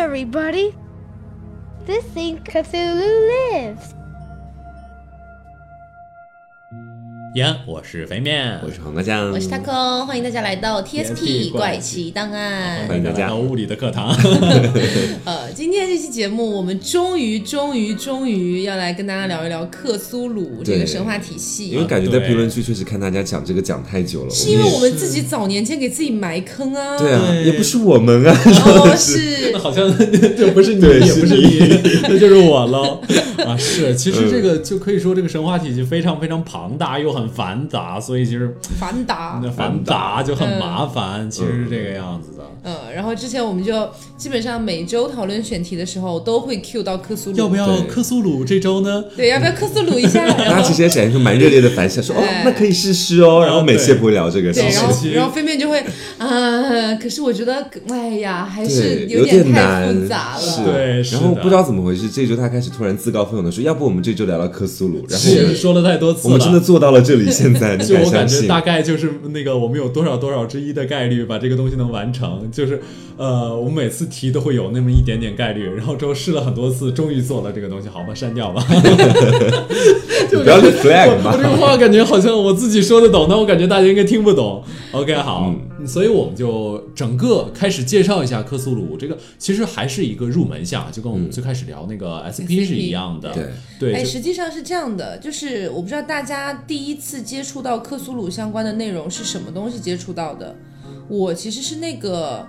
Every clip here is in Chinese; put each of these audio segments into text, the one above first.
everybody. This thing Cthulhu lives. 烟，我是肥面，我是黄瓜酱，我是 taco，欢迎大家来到 TSP 怪奇档案。欢迎大家到物理的课堂。呃，今天这期节目，我们终于、终于、终于要来跟大家聊一聊克苏鲁这个神话体系。因为感觉在评论区确实看大家讲这个讲太久了，是因为我们们自己早年间给自己埋坑啊。对啊，也不是我们啊，哦，是 好像这不是你，也不是是你，那就是我喽。啊，是，其实这个就可以说这个神话体系非常非常庞大又很繁杂，所以其实繁杂。那繁杂就很麻烦，其实是这个样子的。嗯，然后之前我们就基本上每周讨论选题的时候，都会 Q 到克苏鲁。要不要克苏鲁这周呢？对，要不要克苏鲁一下？大家其实也展现出蛮热烈的反响，说哦，那可以试试哦，然后每次也不会聊这个，然后然后飞面就会，啊，可是我觉得，哎呀，还是对，有点太，复杂了。对然后不知道怎么回事，这周他开始突然自告奋勇的说，要不我们这周聊聊克苏鲁，然后我们是说了太多次了。我们真的做到了这里，现在 你就？我感觉大概就是那个我们有多少多少之一的概率把这个东西能完成，就是呃，我们每次提都会有那么一点点概率，然后之后试了很多次，终于做了这个东西，好吧，删掉吧。就不要立 flag 嘛我这。个话感觉好像我自己说得懂，但我感觉大家应该听不懂。OK，好，嗯所以我们就整个开始介绍一下克苏鲁。这个其实还是一个入门项，就跟我们最开始聊那个 SP 是一样的。对对，哎，实际上是这样的，就是我不知道大家第一次接触到克苏鲁相关的内容是什么东西接触到的。我其实是那个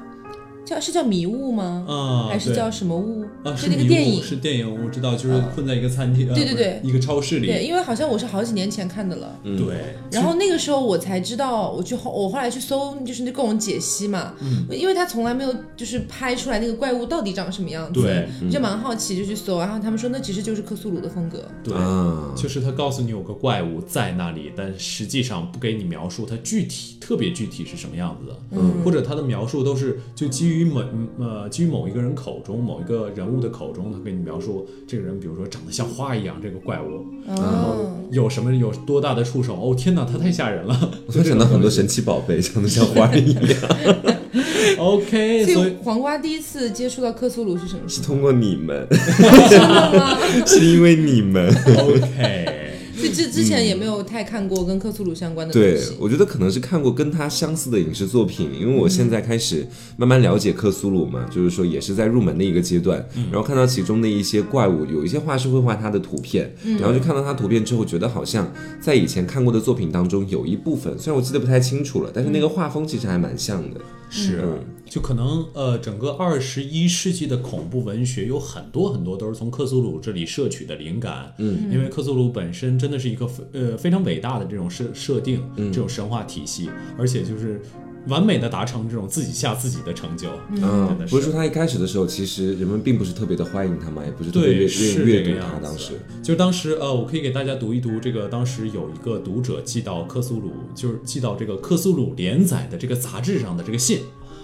叫是叫迷雾吗？啊，还是叫什么雾？啊，是那个电影。是电影，我知道，就是困在一个餐厅，呃对对对一个超市里，对，因为好像我是好几年前看的了。嗯。对，然后那个时候我才知道，我去后我后来去搜，就是那各种解析嘛，嗯。因为他从来没有就是拍出来那个怪物到底长什么样子，对我就蛮好奇就去搜，然后他们说那其实就是克苏鲁的风格，对，啊，就是他告诉你有个怪物在那里，但实际上不给你描述它具体特别具体是什么样子的，嗯。或者他的描述都是就基于某呃基于某一个人口中某一个人物的口中，他给你描述这个人，比如说长得像花一样这个怪物，然后嗯，有什么有多大的触手，哦天哪，他太吓人了。我就想到很多神奇宝贝，长得像花一样，OK，所所以以黄瓜第一次接触到克苏鲁是什么时是通过你们，候？真的吗？是因为你们。OK。所以之之前也没有太看过跟克苏鲁相关的对东西，，我觉得可能是看过跟他相似的影视作品，因为我现在开始慢慢了解克苏鲁嘛，就是说也是在入门的一个阶段，然后看到其中的一些怪物，有一些画师会画他的图片，然后就看到他图片之后，觉得好像在以前看过的作品当中有一部分，虽然我记得不太清楚了，但是那个画风其实还蛮像的。是，就可能呃，整个二十一世纪的恐怖文学有很多很多都是从克苏鲁这里摄取的灵感。嗯，因为克苏鲁本身真的是一个非呃非常伟大的这种设设定，这种神话体系，而且就是完美的达成这种自己吓自己的成就。嗯，是不是说他一开始的时候，其实人们并不是特别的欢迎他嘛，也不是特别对，愿是愿意阅读。他当时。就是当时呃，我可以给大家读一读这个，当时有一个读者寄到克苏鲁，就是寄到这个克苏鲁连载的这个杂志上的这个信。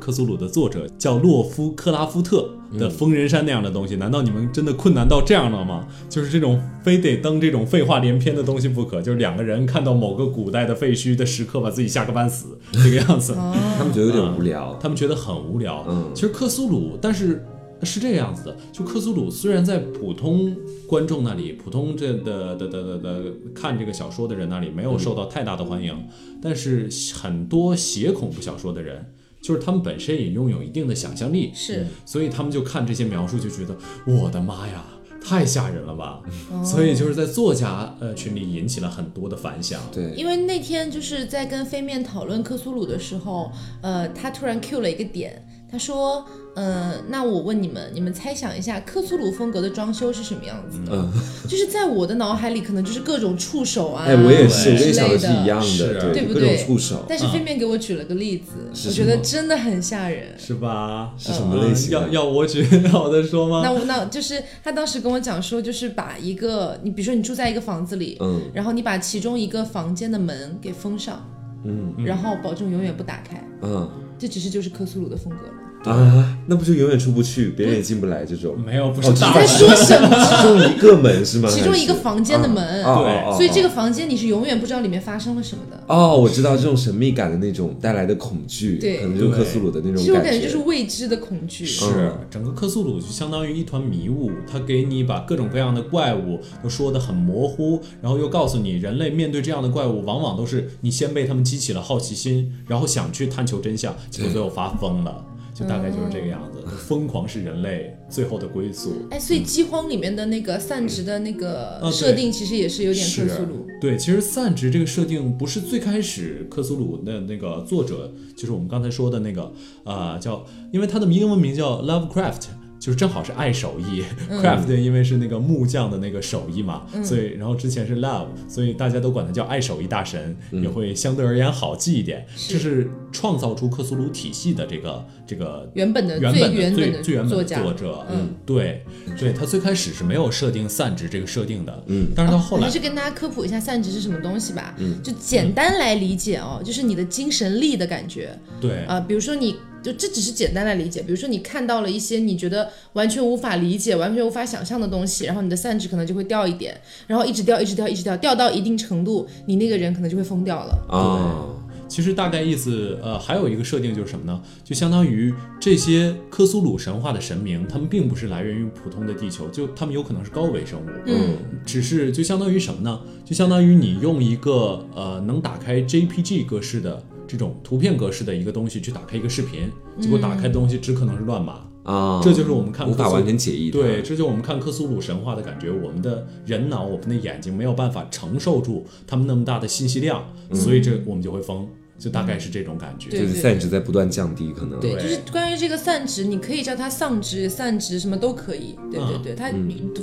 克苏鲁的作者叫洛夫克拉夫特的《疯人山》那样的东西，难道你们真的困难到这样了吗？就是这种非得登这种废话连篇的东西不可，就是两个人看到某个古代的废墟的时刻，把自己吓个半死，这个样子。他们觉得有点无聊。他们觉得很无聊。嗯其实克苏鲁，但是是这个样子的，就克苏鲁虽然在普通观众那里，普通这的的的的的看这个小说的人那里没有受到太大的欢迎，但是很多写恐怖小说的人。就是他们本身也拥有一定的想象力，是所以他们就看这些描述就觉得，我的妈呀，太吓人了吧！所以就是在作家呃群里引起了很多的反响。对，因为那天就是在跟飞面讨论克苏鲁的时候，呃，他突然 Q 了一个点，他说，呃，那我问你们，你们猜想一下克苏鲁风格的装修是什么样子的？嗯 就是在我的脑海里，可能就是各种触手啊，哎，我也是，是一样是的，各对不对种触手但是飞面给我举了个例子，我觉得真的很吓人。是吧？是什么类型要要我举 我再说吗？那我那就是他当时跟我讲说，就是把一个你比如说你住在一个房子里，嗯然后你把其中一个房间的门给封上，嗯然后保证永远不打开，嗯，这只是就是克苏鲁的风格了。啊，那不就永远出不去，别人也进不来这种？没有，不哦是大你在说什么？其中一个门是吗？其中一个房间的门。啊对所以这个房间你是永远不知道里面发生了什么的。哦，我知道这种神秘感的那种带来的恐惧，对。可能就是克苏鲁的那种感觉。我感觉，感觉就是未知的恐惧。是嗯。整个克苏鲁就相当于一团迷雾，它给你把各种各样的怪物都说的很模糊，然后又告诉你人类面对这样的怪物，往往都是你先被他们激起了好奇心，然后想去探求真相，结果最后发疯了，就大概就是这个样子。疯狂是人类最后的归宿。哎，所以饥荒里面的那个散值的那个设定，其实也是有点克是苏鲁。对，其实散值这个设定不是最开始克苏鲁的那个作者，就是我们刚才说的那个呃叫，因为他的英文名叫 Lovecraft。就是正好是爱手艺、c r a f t 因为是那个木匠的那个手艺嘛，所以然后之前是 love，所以大家都管他叫爱手艺大神，也会相对而言好记一点。这是创造出克苏鲁体系的这个这个原本的最原最最原本的作者，嗯，对对，他最开始是没有设定散值这个设定的，嗯，但是到后来还是跟大家科普一下散值是什么东西吧。嗯，就简单来理解哦，就是你的精神力的感觉。对。啊、比如说你。就这只是简单来理解，比如说你看到了一些你觉得完全无法理解、完全无法想象的东西，然后你的散值可能就会掉一点，然后一直掉、一直掉、一直掉，掉到一定程度，你那个人可能就会疯掉了。啊，其实大概意思，呃，还有一个设定就是什么呢？就相当于这些科苏鲁神话的神明，他们并不是来源于普通的地球，就他们有可能是高维生物，嗯，只是就相当于什么呢？就相当于你用一个呃能打开 JPG 格式的这种图片格式的一个东西去打开一个视频，结果打开的东西只可能是乱码。啊，这就是我们看无法完全解译它，对，这就是我们看克苏鲁神话的感觉。我们的人脑、我们的眼睛没有办法承受住他们那么大的信息量，所以这我们就会疯，就大概是这种感觉。对就是散值在不断降低，可能对，对就是关于这个散值，你可以叫它丧值、散值，什么都可以。对对对，它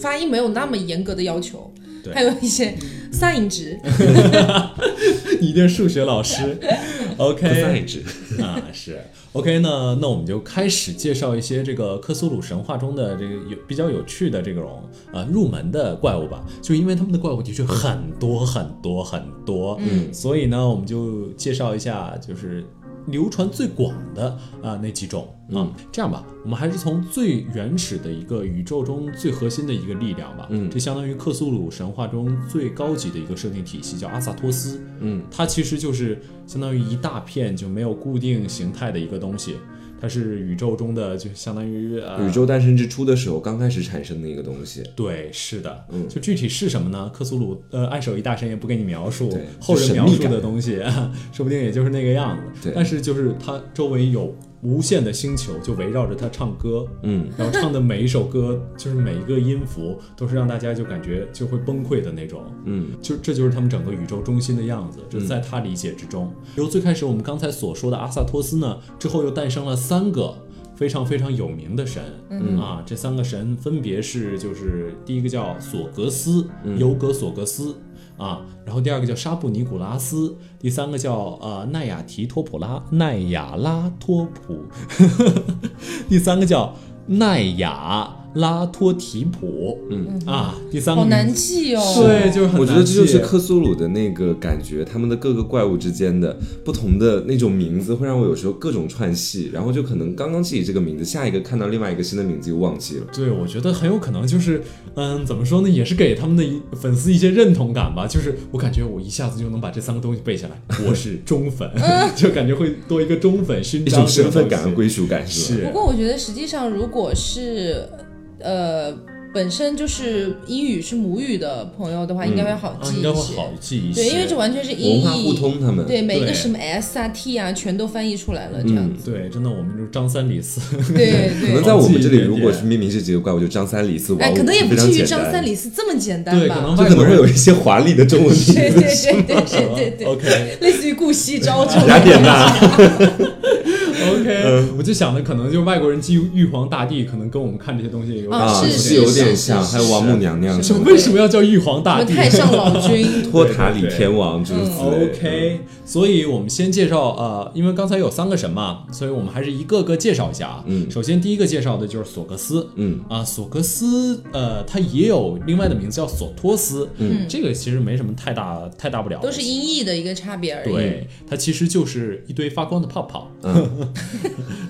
发音没有那么严格的要求。对还有一些 sin 值，你一定是数学老师，OK？sin 值，啊，是。OK 呢，那我们就开始介绍一些这个克苏鲁神话中的这个有比较有趣的这种呃入门的怪物吧。就因为他们的怪物的确很多很多很多，嗯，所以呢，我们就介绍一下就是流传最广的啊、那几种啊。这样吧，我们还是从最原始的一个宇宙中最核心的一个力量吧，嗯这相当于克苏鲁神话中最高级的一个设定体系，叫阿萨托斯。嗯，它其实就是相当于一大片就没有固定形态的一个东西，它是宇宙中的就相当于呃宇宙诞生之初的时候刚开始产生的一个东西，对，是的，嗯就具体是什么呢？克苏鲁呃，爱手一大神也不给你描述对，后人描述的东西，说不定也就是那个样子。对但是就是它周围有无限的星球，就围绕着他唱歌，嗯，然后唱的每一首歌，就是每一个音符，都是让大家就感觉就会崩溃的那种。嗯，就这就是他们整个宇宙中心的样子，这在他理解之中。由最开始我们刚才所说的阿萨托斯呢，之后又诞生了三个非常非常有名的神，嗯。啊，这三个神分别是就是第一个叫索格斯，尤格索格斯。啊，然后第二个叫沙布尼古拉斯，第三个叫呃奈雅提托普拉奈雅拉托普，第三个叫奈雅拉托提普，嗯啊，第三个好难记哦。对，就是很我觉得这就是克苏鲁的那个感觉，他们的各个怪物之间的不同的那种名字，会让我有时候各种串戏，然后就可能刚刚记起这个名字，下一个看到另外一个新的名字又忘记了。对，我觉得很有可能就是，嗯，怎么说呢，也是给他们的一粉丝一些认同感吧。就是我感觉我一下子就能把这三个东西背下来，我是忠粉，就感觉会多一个忠粉勋一种身份感和归属感是吧？是不过我觉得实际上，如果是呃本身就是英语是母语的朋友的话，应该会好啊，记一些。应该会好记一些。对，因为这完全是音文化互译，通，他们对每一个什么 S 啊 T 啊，全都翻译出来了，这样嗯子。对，真的，我们就是张三李四，对对可能在我们这里，如果是命名这几个怪物，就张三李四王哎，可能也不至于张三李四这么简单对，吧？可能可能会有一些华丽的中文名对字，对对对对对对，OK 类似于顾惜朝这种。雅典娜。OK，我就想的可能就外国人记玉皇大帝，可能跟我们看这些东西有点啊，是是有点像，还有王母娘娘什么为什么要叫玉皇大帝？太上老君，托塔李天王诸如此类。OK，所以我们先介绍呃，因为刚才有三个神嘛，所以我们还是一个个介绍一下啊。嗯首先第一个介绍的就是索格斯。嗯啊，索格斯，呃，他也有另外的名字叫索托斯，嗯这个其实没什么太大太大不了，都是音译的一个差别而已。对，它其实就是一堆发光的泡泡。嗯，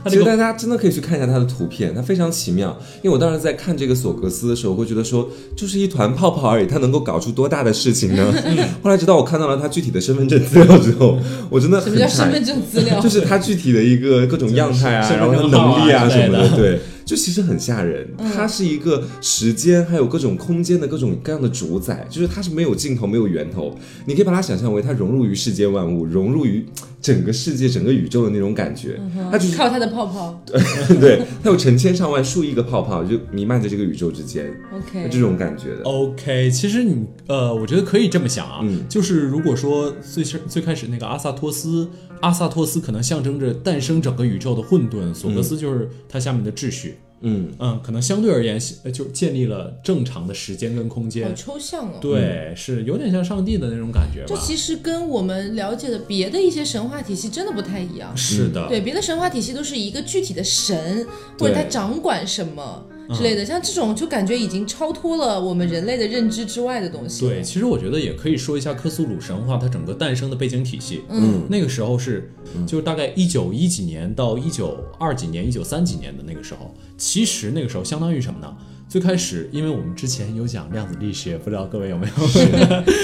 它这个其实大家真的可以去看一下它的图片，它非常奇妙。因为我当时在看这个索格斯的时候，我会觉得说，就是一团泡泡而已，它能够搞出多大的事情呢？后来直到我看到了它具体的身份证资料之后，我真的很什么叫身份证资料？就是他具体的一个各种样态啊，身然后能力啊什么的，对，就其实很吓人。它是一个时间还有各种空间的各种各样的主宰，就是它是没有尽头、没有源头。你可以把它想象为它融入于世间万物，融入于整个世界、整个宇宙的那种感觉。它就是靠它的泡泡。对，它有成千上万、数亿个泡泡，就弥漫在这个宇宙之间，OK，这种感觉的。OK，其实你呃，我觉得可以这么想啊，嗯就是如果说最是最开始那个阿萨托斯，阿萨托斯可能象征着诞生整个宇宙的混沌，索格斯就是它下面的秩序，嗯，嗯，可能相对而言呃就建立了正常的时间跟空间好间，抽象哦。对，是有点像上帝的那种感觉吧。这其实跟我们了解的别的一些神话体系真的不太一样。是的，对，别的神话体系都是一个具体的神，或者他掌管什么之嗯类的，像这种就感觉已经超脱了我们人类的认知之外的东西。对，，其实我觉得也可以说一下克苏鲁神话它整个诞生的背景体系。嗯，那个时候是，就是大概一九一几年到一九二几年、一九三几年的那个时候，其实那个时候相当于什么呢？最开始，因为我们之前有讲量子力学，不知道各位有没有？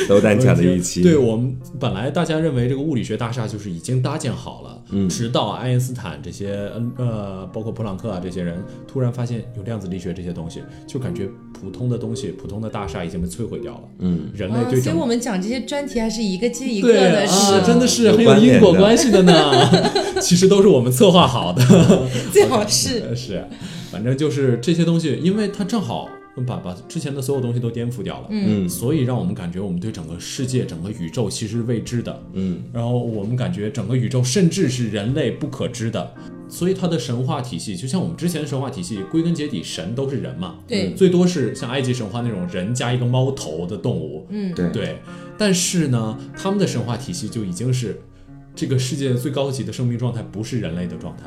都单讲的一期。对我们本来大家认为这个物理学大厦就是已经搭建好了，嗯直到爱因斯坦这些，嗯呃，包括普朗克啊这些人突然发现有量子力学这些东西，就感觉普通的东西、普通的大厦已经被摧毁掉了。嗯，人类啊，对整所以我们讲这些专题还是一个接一个对的，啊，是真的是很有因果关联的关系的呢。其实都是我们策划好的。最好是。是，反正就是这些东西，因为它正好把把之前的所有东西都颠覆掉了，嗯嗯所以让我们感觉我们对整个世界、整个宇宙其实是未知的，嗯，然后我们感觉整个宇宙甚至是人类不可知的。所以它的神话体系，就像我们之前的神话体系，归根结底神都是人嘛，对。最多是像埃及神话那种人加一个猫头的动物，嗯，对对，但是呢，他们的神话体系就已经是这个世界最高级的生命状态，不是人类的状态，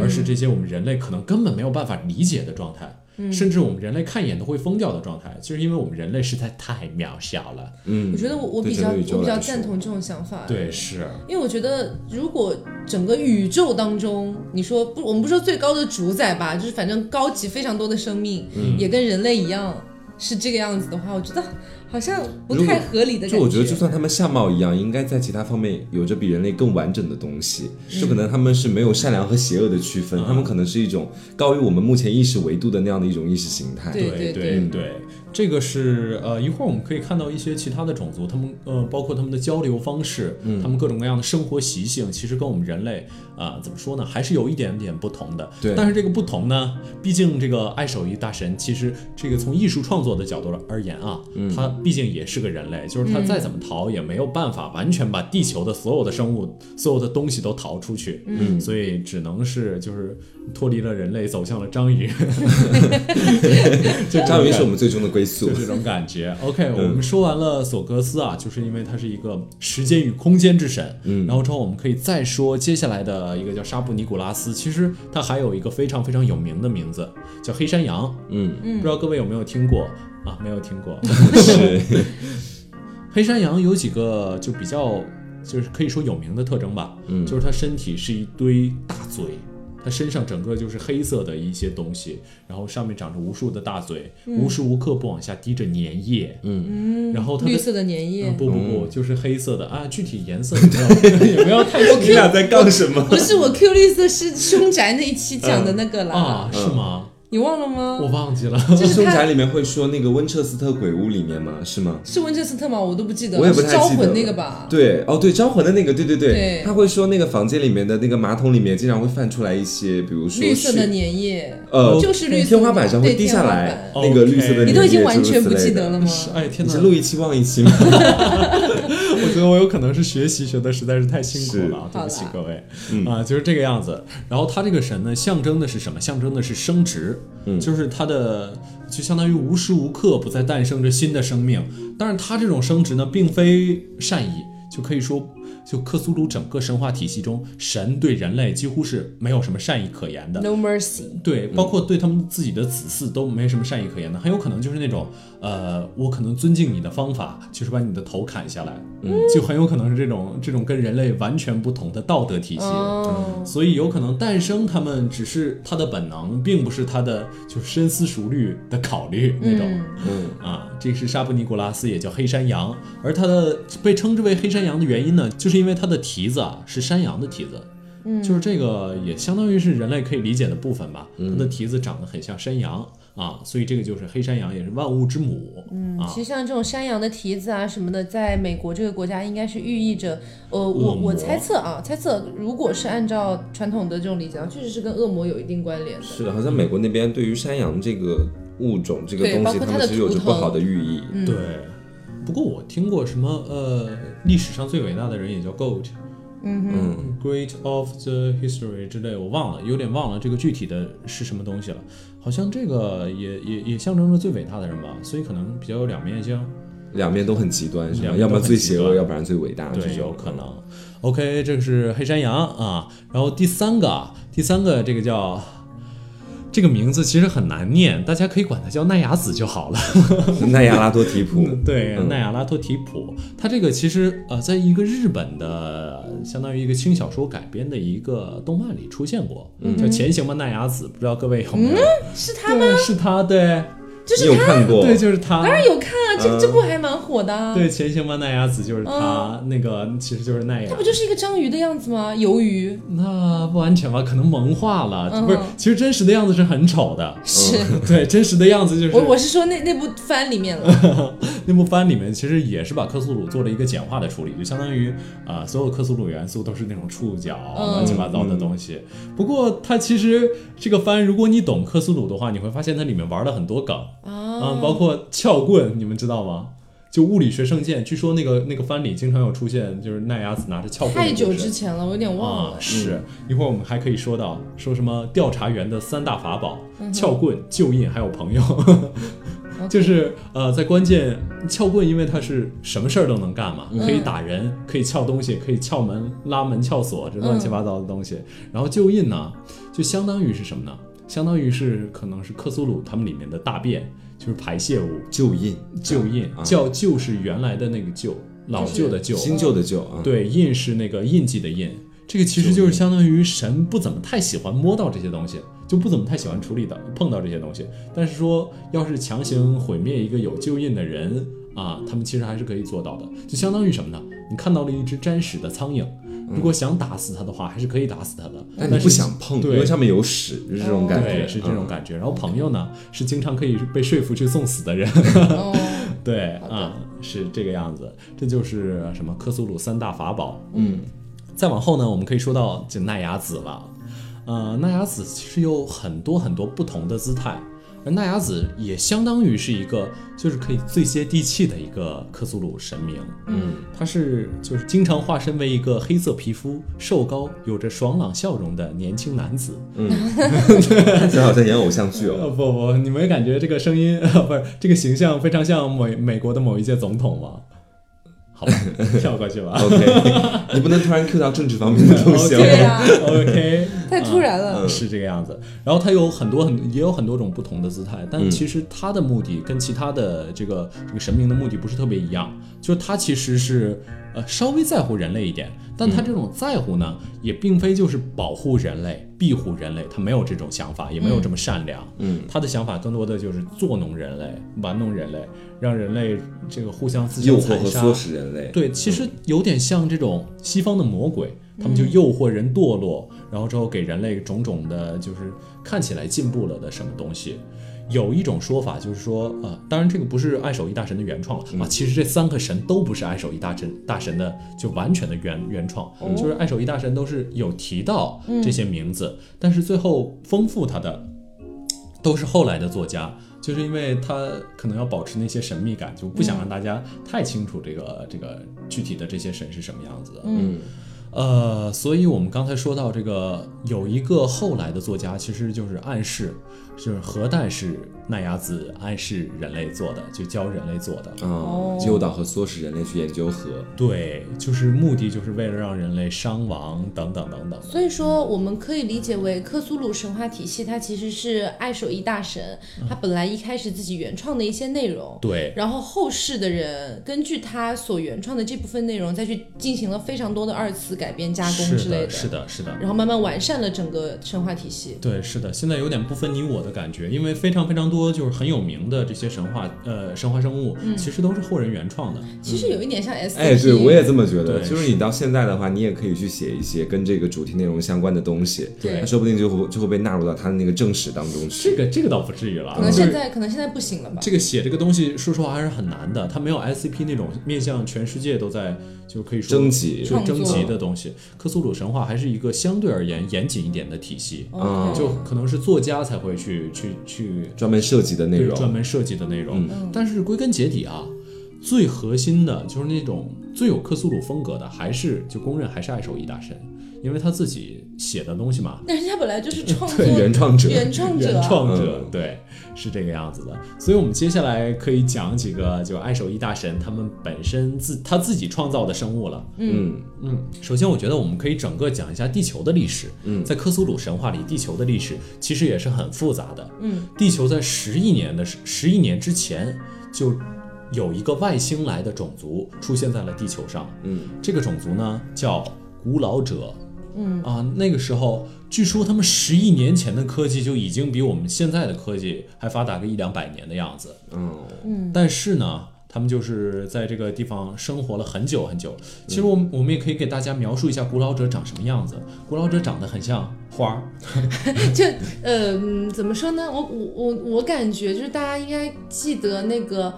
而是这些我们人类可能根本没有办法理解的状态，甚至我们人类看一眼都会疯掉的状态，就是因为我们人类实在太渺小了。嗯我，觉得我我比较我比较赞同这种想法。对，是，因为我觉得，如果整个宇宙当中，你说不，我们不说最高的主宰吧，就是反正高级非常多的生命，嗯。也跟人类一样是这个样子的话，我觉得好像不太合理的感觉。就我觉得，就算他们相貌一样，应该在其他方面有着比人类更完整的东西。就可能他们是没有善良和邪恶的区分，他们可能是一种高于我们目前意识维度的那样的一种意识形态。对对对对，这个是呃，一会儿我们可以看到一些其他的种族，他们呃，包括他们的交流方式，他们各种各样的生活习性，其实跟我们人类啊、怎么说呢，还是有一点点不同的。对但是这个不同呢，毕竟这个爱手艺大神，其实这个从艺术创作的角度而言啊，他毕竟也是个人类，就是他再怎么逃也没有办法完全把地球的所有的生物、所有的东西都逃出去，嗯，所以只能是就是脱离了人类，走向了章鱼。就章鱼是我们最终的归宿就。这种感觉。OK，、我们说完了索格斯啊，就是因为他是一个时间与空间之神。嗯，然后之后我们可以再说接下来的一个叫沙布尼古拉斯，其实他还有一个非常非常有名的名字叫黑山羊。嗯，不知道各位有没有听过啊？没有听过。是，黑山羊有几个就比较就是可以说有名的特征吧，嗯就是它身体是一堆大嘴，它身上整个就是黑色的一些东西，然后上面长着无数的大嘴，无时无刻不往下滴着粘液，嗯，然后它的绿色的粘液嗯，，不不不，就是黑色的啊，具体颜色 也不要太你俩在杠什么？不是我 Q 绿色是凶宅那一期讲的那个啦，啊，是吗？你忘了吗？我忘记了。凶就是他 宅里面会说那个温彻斯特鬼屋里面吗？是吗？是温彻斯特吗？我都不记得，我也不太是招记得了魂那个吧？对，哦，对，招魂的那个，对对对，对他会说那个房间里面的那个马桶里面经常会泛出来一些，比如说绿色的是粘液，呃，就是绿色天花板上会滴下来那个绿色的粘液，你都已经完全不记得了吗？是哎天哪你是！录一期忘一期吗？我觉得我有可能是学习学的实在是太辛苦了啊，对不起各位嗯啊，就是这个样子。然后他这个神呢，象征的是什么？象征的是生殖，嗯就是他的就相当于无时无刻不在诞生着新的生命。但是，他这种生殖呢，并非善意，就可以说就克苏鲁整个神话体系中，神对人类几乎是没有什么善意可言的。No mercy。对，包括对他们自己的子嗣都没什么善意可言的，很有可能就是那种，呃，我可能尊敬你的方法就是把你的头砍下来，嗯，就很有可能是这种这种跟人类完全不同的道德体系。哦，所以有可能诞生他们只是他的本能，并不是他的就是深思熟虑的考虑那种。嗯啊，这是沙布尼古拉斯，也叫黑山羊，而他的被称之为黑山羊的原因呢，就是因为它的蹄子啊是山羊的蹄子。嗯，就是这个也相当于是人类可以理解的部分吧。它的蹄子长得很像山羊啊，所以这个就是黑山羊，也是万物之母。嗯啊其实像这种山羊的蹄子啊什么的，在美国这个国家应该是寓意着，呃，我我猜测啊，猜测如果是按照传统的这种理解啊，确实是跟恶魔有一定关联的。是的，好像美国那边对于山羊这个物种这个东西，他们其实有着不好的寓意。对，不过我听过什么呃，历史上最伟大的人也叫 GOAT。嗯，Great of the History 之类，我忘了，有点忘了这个具体的是什么东西了。好像这个也也也象征着最伟大的人吧，所以可能比较有两面性。两面都很极端，是吧？要么最邪恶，要不然最伟大。这对，有可能。OK，这个是黑山羊啊，然后第三个啊，第三个这个叫。这个名字其实很难念，大家可以管它叫奈雅子就好了。奈亚拉多提普，对，嗯奈亚拉托提普，它这个其实呃，在一个日本的相当于一个轻小说改编的一个动漫里出现过，叫《前行吧奈雅子》，不知道各位有没有？是他吗？对，是他，对，你有看过？对，就是他。当然有看啊，这这部还蛮火的啊。对，《前行吧奈亚子》就是他，那个其实就是奈亚。他不。就是一个章鱼的样子吗？鱿鱼那不完全吧，可能萌化了，嗯不是，其实真实的样子是很丑的。是。对，真实的样子就是我我是说那那部番里面了，那部番里面其实也是把克苏鲁做了一个简化的处理，就相当于啊、呃所有克苏鲁元素都是那种触角、嗯乱七八糟的东西。不过它其实这个番，如果你懂克苏鲁的话，你会发现它里面玩了很多梗啊、包括撬棍，你们知道吗？就物理学圣剑，据说那个那个番里经常有出现，就是奈雅子拿着撬棍太久之前了，我有点忘啊了，。是一会儿我们还可以说到说什么调查员的三大法宝：撬棍、旧印还有朋友。就是呃，在关键撬棍，因为它是什么事儿都能干嘛，可以打人，可以撬东西，可以撬门、拉门、撬锁，这乱七八糟的东西。然后旧印呢，就相当于是什么呢？相当于是可能是克苏鲁他们里面的大便，就是排泄物。旧印，旧印啊。叫旧是原来的那个旧，老旧的旧，新旧的旧啊。对，印是那个印记的印，这个其实就是相当于神不怎么太喜欢摸到这些东西，就不怎么太喜欢处理的碰到这些东西。但是说要是强行毁灭一个有旧印的人啊，他们其实还是可以做到的。就相当于什么呢？你看到了一只沾屎的苍蝇，如果想打死它的话，还是可以打死它的。但你不想碰，因为上面有屎，是这种感觉，是这种嗯感觉。然后朋友呢，是经常可以被说服去送死的人。哦，对啊、是这个样子。这就是什么克苏鲁三大法宝。嗯，再往后呢，我们可以说到这奈雅子了。呃，奈雅子其实有很多很多不同的姿态，而奈雅子也相当于是一个就是可以最接地气的一个克苏鲁神明。嗯，他是就是经常化身为一个黑色皮肤、瘦高、有着爽朗笑容的年轻男子。看起来好像演偶像剧哦。呃，不不，你没感觉这个声音不是这个形象非常像美美国的某一届总统吗？好吧，跳过去吧。OK，你不能突然 Q 到政治方面的东西 对哦。啊，OK，太突然了。是这个样子。然后他有很多很也有很多种不同的姿态，但嗯其实他的目的跟其他的这个这个神明的目的不是特别一样，就是它其实是呃稍微在乎人类一点，但他这种在乎呢，也并非就是保护人类、庇护人类，他没有这种想法，也没有这么善良。嗯，他的想法更多的就是作弄人类、玩弄人类，让人类这个互相自相残杀。唆使人类。对，其实有点像这种西方的魔鬼，他们就诱惑人堕落，然后之后给人类种种的，就是看起来进步了的什么东西。有一种说法就是说，呃，当然这个不是爱手艺大神的原创了、啊，其实这三个神都不是爱手艺大神大神的就完全的原原创，就是爱手艺大神都是有提到这些名字，但是最后丰富他的都是后来的作家，就是因为他可能要保持那些神秘感，就不想让大家太清楚这个、这个具体的这些神是什么样子的。嗯。呃，所以我们刚才说到这个，有一个后来的作家，其实就是暗示，就是核弹是奈亚子暗示人类做的，就教人类做的。哦，诱导和唆使人类去研究核。对，就是目的就是为了让人类伤亡等等等等。所以说，我们可以理解为克苏鲁神话体系，它其实是爱手艺大神，他本来一开始自己原创的一些内容，对，然后后世的人根据他所原创的这部分内容，再去进行了非常多的二次改编、加工之类的，是的，是的。然后慢慢完善了整个神话体系。对，是的，现在有点不分你我的感觉，因为非常非常多就是很有名的这些神话，呃，神话生物，其实都是后人原创的。其实有一点像 S，哎，对我也这么觉得。就是你到现在的话，你也可以去写一些跟这个主题内容相关的东西，对说不定就会就会被纳入到他的那个正史当中去。这个这个倒不至于了，可能现在可能现在不行了吧？这个写这个东西，说实话还是很难的，它没有 SCP 那种面向全世界都在，就可以说征集就征集的东西。克苏鲁神话还是一个相对而言严谨一点的体系，嗯就可能是作家才会去去去专门设计的内容，专门设计的内容。但是归根结底啊，最核心的就是那种最有克苏鲁风格的，还是就公认还是爱手艺大神，因为他自己写的东西嘛，但人家本来就是创作 对原创者原创者，原创者，嗯对，是这个样子的。所以，我们接下来可以讲几个就爱手艺大神他们本身自他自己创造的生物了。嗯嗯，首先我觉得我们可以整个讲一下地球的历史。嗯在克苏鲁神话里，地球的历史其实也是很复杂的。嗯，地球在十亿年的十亿年之前就。有一个外星来的种族出现在了地球上，嗯，这个种族呢叫古老者，嗯。啊，那个时候据说他们十亿年前的科技就已经比我们现在的科技还发达个一两百年的样子，嗯。但是呢，他们就是在这个地方生活了很久很久。其实我们我们也可以给大家描述一下古老者长什么样子。古老者长得很像花儿，就呃嗯怎么说呢？我我我我感觉就是大家应该记得那个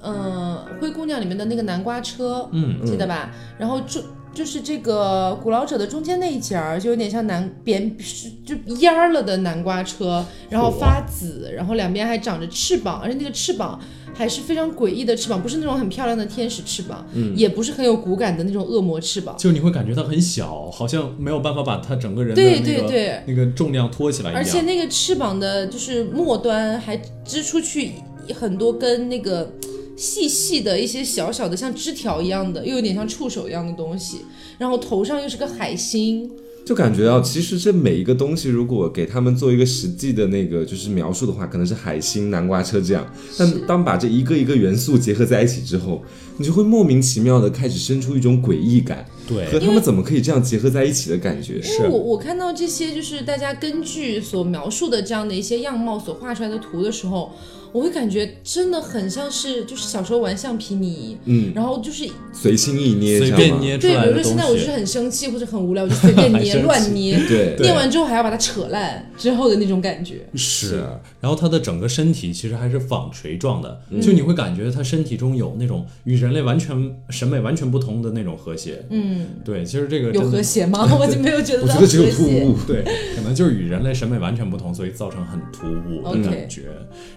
呃灰姑娘里面的那个南瓜车，嗯记得吧？然后中就是这个古老者的中间那一节儿，就有点像南扁是就蔫儿了的南瓜车，然后发紫，然后两边还长着翅膀，而且那个翅膀。还是非常诡异的翅膀，不是那种很漂亮的天使翅膀，也不是很有骨感的那种恶魔翅膀，就你会感觉它很小，好像没有办法把它整个人的对那个对对那个重量托起来。而且那个翅膀的，就是末端还支出去很多根那个细细的一些小小的像枝条一样的，又有点像触手一样的东西，然后头上又是个海星，就感觉啊其实这每一个东西，如果给他们做一个实际的那个就是描述的话，可能是海星、南瓜车这样。但当把这一个一个元素结合在一起之后，你就会莫名其妙的开始生出一种诡异感，对。和他们怎么可以这样结合在一起的感觉。因为我我看到这些就是大家根据所描述的这样的一些样貌所画出来的图的时候，我会感觉真的很像是就是小时候玩橡皮泥，嗯，然后就是随心一捏，随便捏出对，比如说现在我就是很生气或者很无聊，我就随便捏 乱捏，对。对捏完之后还要把它扯烂之后的那种感觉。是。然后它的整个身体其实还是纺锤状的，就你会感觉它身体中有那种与人类完全审美完全不同的那种和谐。嗯，对，其实这个有真的和谐吗？我就没有觉得我觉得只有突。兀。对，可能就是与人类审美完全不同，所以造成很突兀的感觉。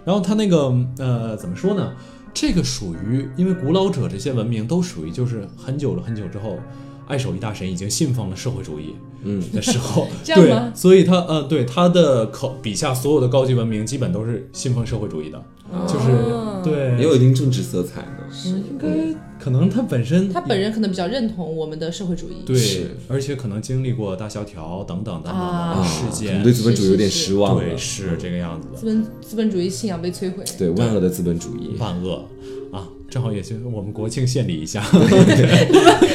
然后他那个呃，怎么说呢？这个属于，因为古老者这些文明都属于就是很久了很久之后，爱手艺大神已经信奉了社会主义，嗯的时候，对，所以他呃，对他的口笔下所有的高级文明基本都是信奉社会主义的，就是哦对，也有一定政治色彩的，是。应该可能他本身他本人可能比较认同我们的社会主义。对，而且可能经历过大萧条等等等等的啊事件对资本主义有点失望了。对，是这个样子的资。本资本主义信仰被摧毁。对万恶的资本主义。万恶啊，正好也是我们国庆献礼一下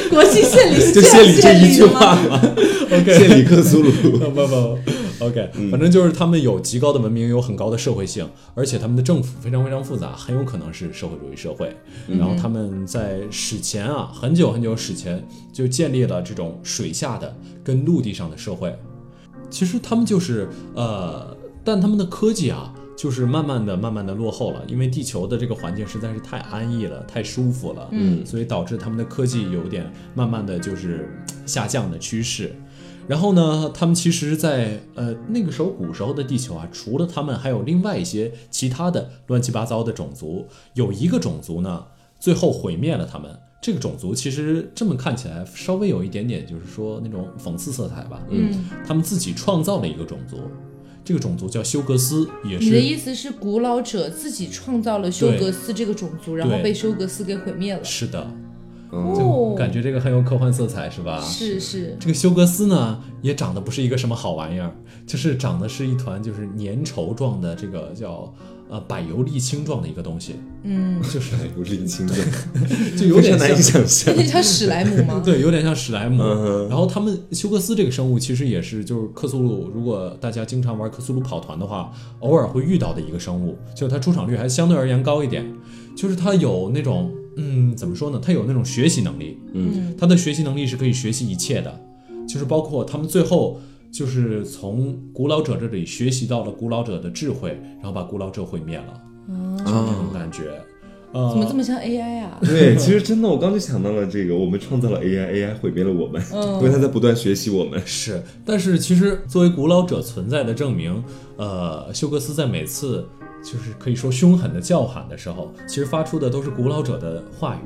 国庆献礼是就献礼这一句话嘛，，OK，献礼克苏鲁。不不不，OK，反正就是他们有极高的文明，有很高的社会性，而且他们的政府非常非常复杂，很有可能是社会主义社会。然后他们在史前啊，很久很久史前就建立了这种水下的跟陆地上的社会。其实他们就是呃，但他们的科技啊，就是慢慢的、慢慢的落后了，因为地球的这个环境实在是太安逸了、太舒服了，嗯所以导致他们的科技有点慢慢的就是下降的趋势。然后呢，他们其实在，呃那个时候古时候的地球啊，除了他们，还有另外一些其他的乱七八糟的种族。有一个种族呢，最后毁灭了他们。这个种族其实这么看起来稍微有一点点，就是说那种讽刺色彩吧。嗯，他们自己创造了一个种族，这个种族叫休格斯，也是你的意思是古老者自己创造了休格斯这个种族，然后被休格斯给毁灭了？是的，哦，哦，感觉这个很有科幻色彩，是吧？是是，这个休格斯呢，也长得不是一个什么好玩意儿，就是长得是一团就是粘稠状的这个叫呃柏油沥青状的一个东西，嗯，就是柏油沥青状，就 有点难以像。想象有。点像史莱姆吗？对，有点像史莱姆。嗯然后他们休格斯这个生物其实也是，就是克苏鲁，如果大家经常玩克苏鲁跑团的话，偶尔会遇到的一个生物，就是它出场率还相对而言高一点，就是它有那种，嗯，怎么说呢？他有那种学习能力，嗯，他的学习能力是可以学习一切的，就是包括他们最后就是从古老者这里学习到了古老者的智慧，然后把古老者毁灭了，就是这种感觉。呃，怎么这么像 AI 啊？对，其实真的，我刚就想到了这个，我们创造了 AI，AI 毁灭了我们，因为它在不断学习我们。是，但是其实作为古老者存在的证明，呃，休格斯在每次就是可以说凶狠的叫喊的时候，其实发出的都是古老者的话语，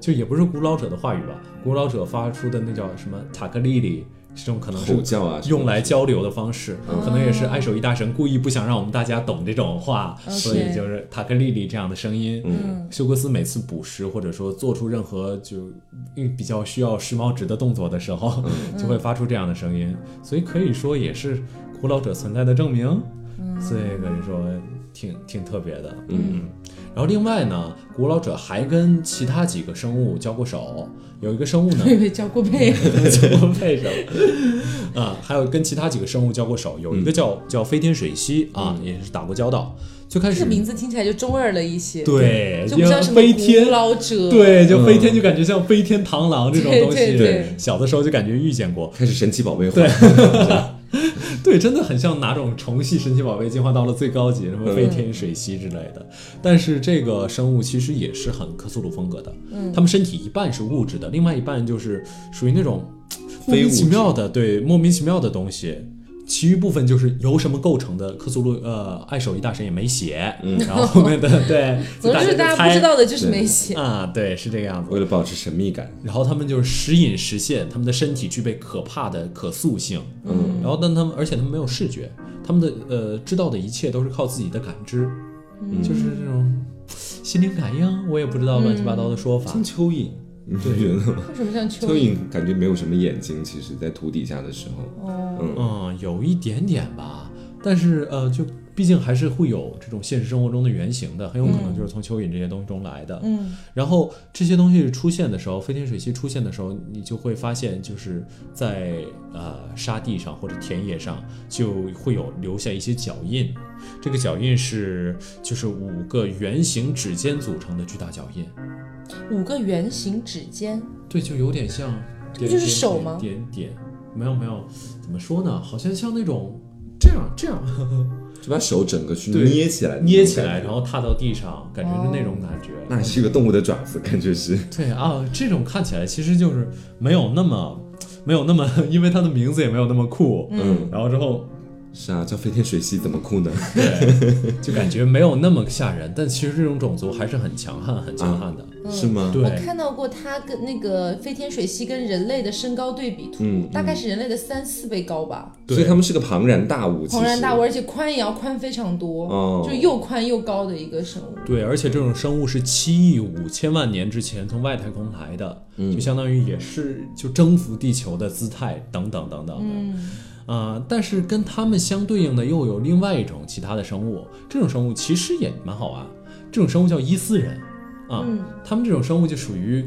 就也不是古老者的话语吧，古老者发出的那叫什么塔克利里，这种可能是用来交流的方式，可能也是爱手艺大神故意不想让我们大家懂这种话所以就是塔克利里这样的声音。嗯，休格斯每次捕食或者说做出任何就嗯比较需要时髦值的动作的时候，就会发出这样的声音，所以可以说也是古老者存在的证明。所以可以说挺挺特别的。嗯，然后另外呢，古老者还跟其他几个生物交过手，有一个生物呢 交过配。交过配什么 啊？还有跟其他几个生物交过手，有一个叫、叫飞天水蜥啊，也是打过交道。最开始这个名字听起来就中二了一些，对，就不像什么飞天古老者，对，就飞天就感觉像飞天螳螂这种东西，对对对小的时候就感觉遇见过，开始神奇宝贝化。对对，真的很像哪种虫系神奇宝贝进化到了最高级，什么飞天水蜥之类的。但是这个生物其实也是很克苏鲁风格的，嗯，他们身体一半是物质的，另外一半就是属于那种莫名其妙的，对，莫名其妙的东西。其余部分就是由什么构成的，克苏鲁呃爱手艺大神也没写，嗯，然后后面的对，总之是大家不知道的就是没写。啊，对，是这个样子。为了保持神秘感，然后他们就是时隐时现，他们的身体具备可怕的可塑性，嗯，然后但他们而且他们没有视觉，他们的呃知道的一切都是靠自己的感知，就是这种心灵感应，我也不知道乱七八糟的说法。像蚯蚓，你不觉得吗？为什么像蚯蚯蚓感觉没有什么眼睛，其实在土底下的时候，哦，嗯，有一点点吧，但是呃，就毕竟还是会有这种现实生活中的原型的，很有可能就是从蚯蚓这些东西中来的。嗯。然后这些东西出现的时候，飞天水蜥出现的时候，你就会发现，就是在呃沙地上或者田野上就会有留下一些脚印。这个脚印是就是五个圆形指尖组成的巨大脚印，五个圆形指尖，对，就有点像点这不就是手吗？点点点，没有没有，怎么说呢？好像像那种这样这样就把手整个去捏起来，捏起来，然后踏到地上，感觉是那种感觉。那是一个动物的爪子，感觉是。对啊，这种看起来其实就是没有那么没有那么，因为它的名字也没有那么酷，嗯，然后之后是啊，叫飞天水系怎么哭呢？对，就感觉没有那么吓人，但其实这种种族还是很强悍、很强悍的。是吗？对我看到过它跟那个飞天水系跟人类的身高对比图，嗯大概是人类的三四倍高吧，所以他们是个庞然大物，庞然大物，而且宽也要宽非常多，哦就又宽又高的一个生物。对，而且这种生物是七亿五千万年之前从外太空来的，就相当于也是就征服地球的姿态等等等等的。嗯，啊、但是跟它们相对应的又有另外一种其他的生物，这种生物其实也蛮好玩。这种生物叫伊斯人，啊，嗯他们这种生物就属于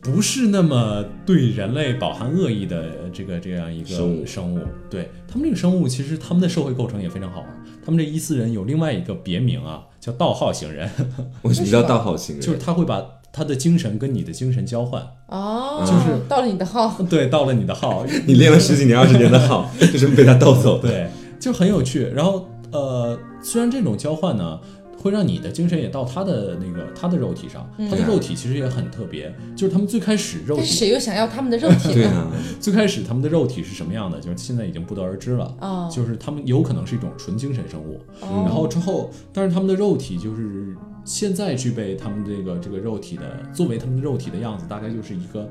不是那么对人类饱含恶意的这个这样一个生物生物。对他们这个生物，其实他们的社会构成也非常好玩。他们这伊斯人有另外一个别名啊，叫盗号型人，为什么叫盗号型人？就是他会把他的精神跟你的精神交换。哦，就是到了你的号，对，到了你的号，你练了十几年、二十年的号，就这么被他盗走。对，就很有趣。然后呃，虽然这种交换呢，会让你的精神也到他的那个他的肉体上，他的肉体其实也很特别，就是他们最开始肉体，但是谁又想要他们的肉体呢？对啊，最开始他们的肉体是什么样的，就是现在已经不得而知了。哦就是他们有可能是一种纯精神生物，哦然后之后，但是他们的肉体就是现在具备他们这个这个肉体的，作为他们的肉体的样子，大概就是一个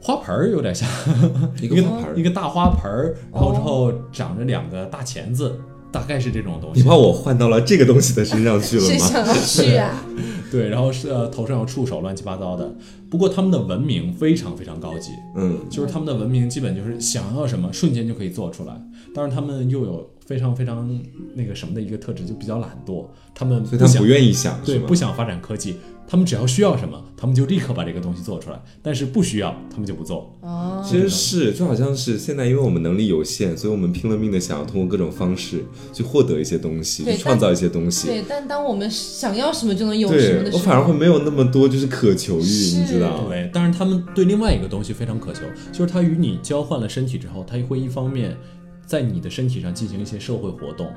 花盆儿，有点像一一个个花盆儿 一个大花盆儿，然后之后长着两个大钳子，大概是这种东西。你把我换到了这个东西的身上去了吗？是想要去啊？对，然后是呃头上有触手，乱七八糟的。不过他们的文明非常非常高级，嗯，就是他们的文明基本就是想要什么瞬间就可以做出来。但是他们又有非常非常那个什么的一个特质，就比较懒惰。他们想所以他们不愿意想，对不想发展科技，他们只要需要什么，他们就立刻把这个东西做出来。但是不需要，他们就不做。哦，其实是，就好像是现在，因为我们能力有限，所以我们拼了命的想要通过各种方式去获得一些东西，去创造一些东西。对，但当我们想要什么就能有什么的时候，我反而会没有那么多就是渴求欲，你知道？对，但是他们对另外一个东西非常渴求，就是他与你交换了身体之后，他会一方面在你的身体上进行一些社会活动，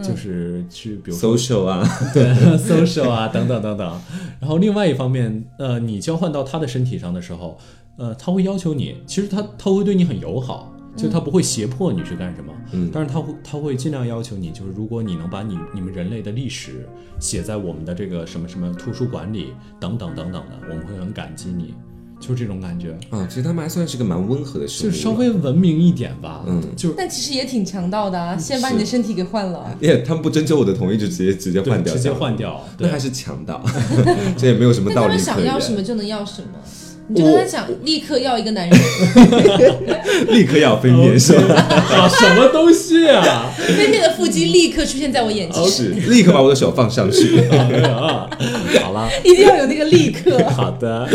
就是去比如说 social 啊，对 social 啊等等等等。然后另外一方面，呃，你交换到他的身体上的时候，呃，他会要求你，其实他他会对你很友好。就他不会胁迫你去干什么，嗯但是他会他会尽量要求你，就是如果你能把你你们人类的历史写在我们的这个什么什么图书馆里等等等等的，我们会很感激你，就是这种感觉。啊，其实他们还算是个蛮温和的生物，就稍微文明一点吧，嗯就但其实也挺强盗的啊，先把你的身体给换了。耶，他们不征求我的同意就直接直接换掉，直接换掉，那还是强盗，这也没有什么那他们道理可想要什么。就能要什么，你就跟他讲，立刻要一个男人，立刻要分娩是吧？啊，什么东西啊？飞面的腹肌立刻出现在我眼前，是，立刻把我的手放上去。啊，好了。一定要有那个立刻。好的，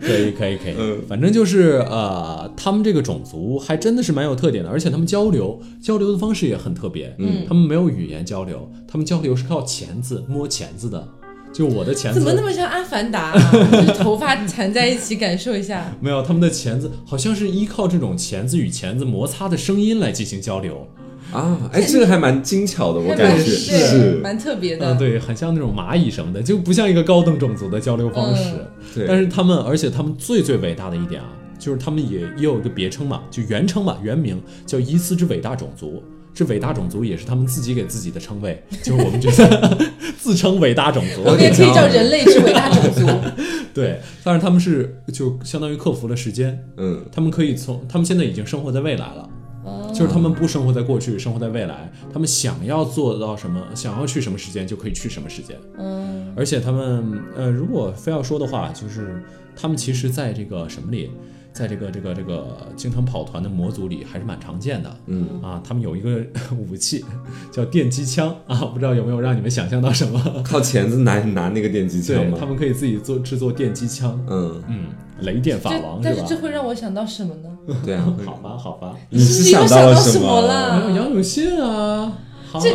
可以可以可以，嗯反正就是呃，他们这个种族还真的是蛮有特点的，而且他们交流交流的方式也很特别，嗯，他们没有语言交流，他们交流是靠钳子摸钳子的，就我的钳子怎么那么像阿凡达、啊？就是头发缠在一起，感受一下。没有，他们的钳子好像是依靠这种钳子与钳子摩擦的声音来进行交流，啊，哎，这个还蛮精巧的，我感觉对是。蛮特别的。嗯，对，很像那种蚂蚁什么的，就不像一个高等种族的交流方式。对但是他们，而且他们最最伟大的一点啊，就是他们也也有一个别称嘛，就原称嘛，原名叫伊斯之伟大种族。这伟大种族也是他们自己给自己的称谓，就是我们觉得 自称伟大种族。我们也可以叫人类是伟大种族。对，但是他们是就相当于克服了时间，嗯，他们可以从他们现在已经生活在未来了。就是他们不生活在过去，生活在未来。他们想要做到什么，想要去什么时间就可以去什么时间。嗯，而且他们，呃，如果非要说的话，就是他们其实在这个什么里，在这个这个这个经常跑团的模组里还是蛮常见的。嗯啊，他们有一个 武器叫电击枪啊，不知道有没有让你们想象到什么？靠钳子拿拿那个电击枪对，吗他？们可以自己做制作电击枪。嗯，嗯，雷电法王是吧这但是这？会让我想到什么呢？对啊。好吧，好吧，你是想到了什么了？没有杨永信啊，好好远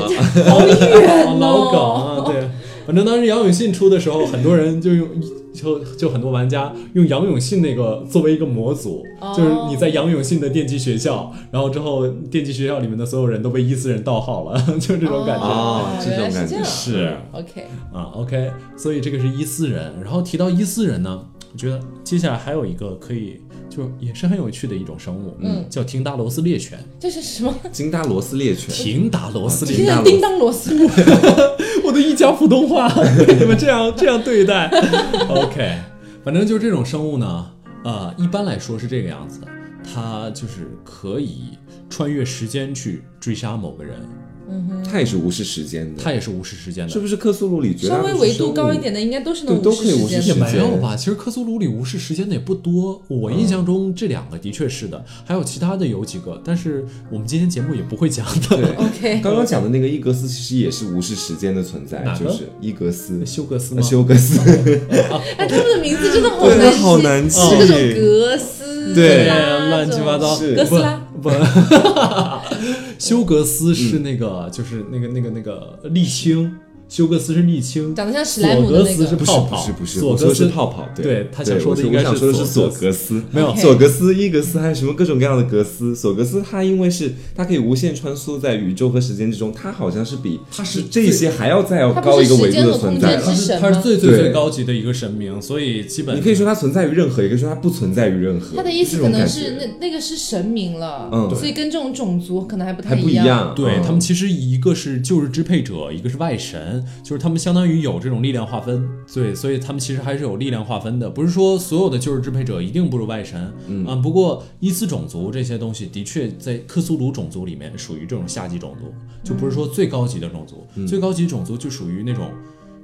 哦 老梗哦！啊，对，反正当时杨永信出的时候，很多人就用就就很多玩家用杨永信那个作为一个模组，哦就是你在杨永信的电击学校，然后之后电击学校里面的所有人都被伊斯人盗号了，就这种感觉。啊这种感觉是 OK，啊，OK，所以这个是伊斯人。然后提到伊斯人呢，我觉得接下来还有一个可以，就也是很有趣的一种生物，嗯叫廷达罗斯猎犬。这是什么？廷达罗斯猎犬，廷达罗斯猎犬，叮当螺丝木。我的一家普通话被 你们这样这样对待，OK，反正就是这种生物呢，呃，一般来说是这个样子的，它就是可以穿越时间去追杀某个人，它也是无视时间的，他也是无视时间的。是不是克苏鲁里绝大稍微维度高一点的，应该都是能对都可以无视时间也无视时间。的。没有吧？其实克苏鲁里无视时间的也不多，我印象中这两个的确是的，还有其他的有几个，但是我们今天节目也不会讲的。对。OK，刚刚讲的那个伊格斯其实也是无视时间的存在就是伊格斯、休格斯吗？休格斯，哎，他们的名字真的好，难记，好难记，各种格斯对乱七八糟，是。哥斯拉不，不 休格斯是那个，就是那个那个那个沥青，休格斯是沥青，长得像史莱索姆的那个。格斯是泡泡，不是不是，索格斯是泡泡，对。他想说的应该是我想说的是索索格格斯，没有索格斯、伊格斯还有什么各种各样的格斯。索格斯它因为是它可以无限穿梭在宇宙和时间之中，它好像是比它是这些还要再要高一个维度的存在了。他是最最最高级的一个神明，所以基本你可以说它存在于任何，也可以说它不存在于任何。他的意思可能是那那个是神明了，嗯。所以跟这种种族可能还不太还不一样。样，对、嗯他们其实一个是旧日支配者，一个是外神，就是他们相当于有这种力量划分，对，所以他们其实还是有力量划分的，不是说所有的旧日支配者一定不如外神，嗯啊，不过伊斯种族这些东西的确在克苏鲁种族里面属于这种下级种族，就不是说最高级的种族，最高级种族就属于那种。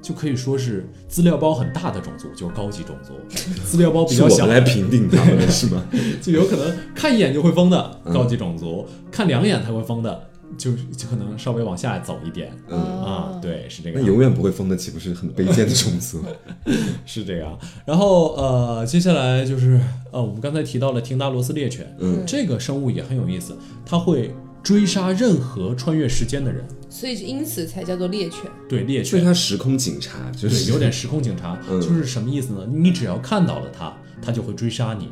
就可以说是资料包很大的种族，就是高级种族；资料包比较小来评定他们的是吗？就有可能看一眼就会疯的高级种族，看两眼才会疯的，就就可能稍微往下走一点。嗯啊，对，是这个那。永远不会疯的岂不是很卑贱的种族？是这样。然后呃，接下来就是呃，我们刚才提到了廷达罗斯猎犬，嗯，这个生物也很有意思，它会追杀任何穿越时间的人。所以因此才叫做猎犬。对，猎犬，所以它时空警察就对，是有点时空警察，嗯就是什么意思呢？你只要看到了它，它就会追杀你。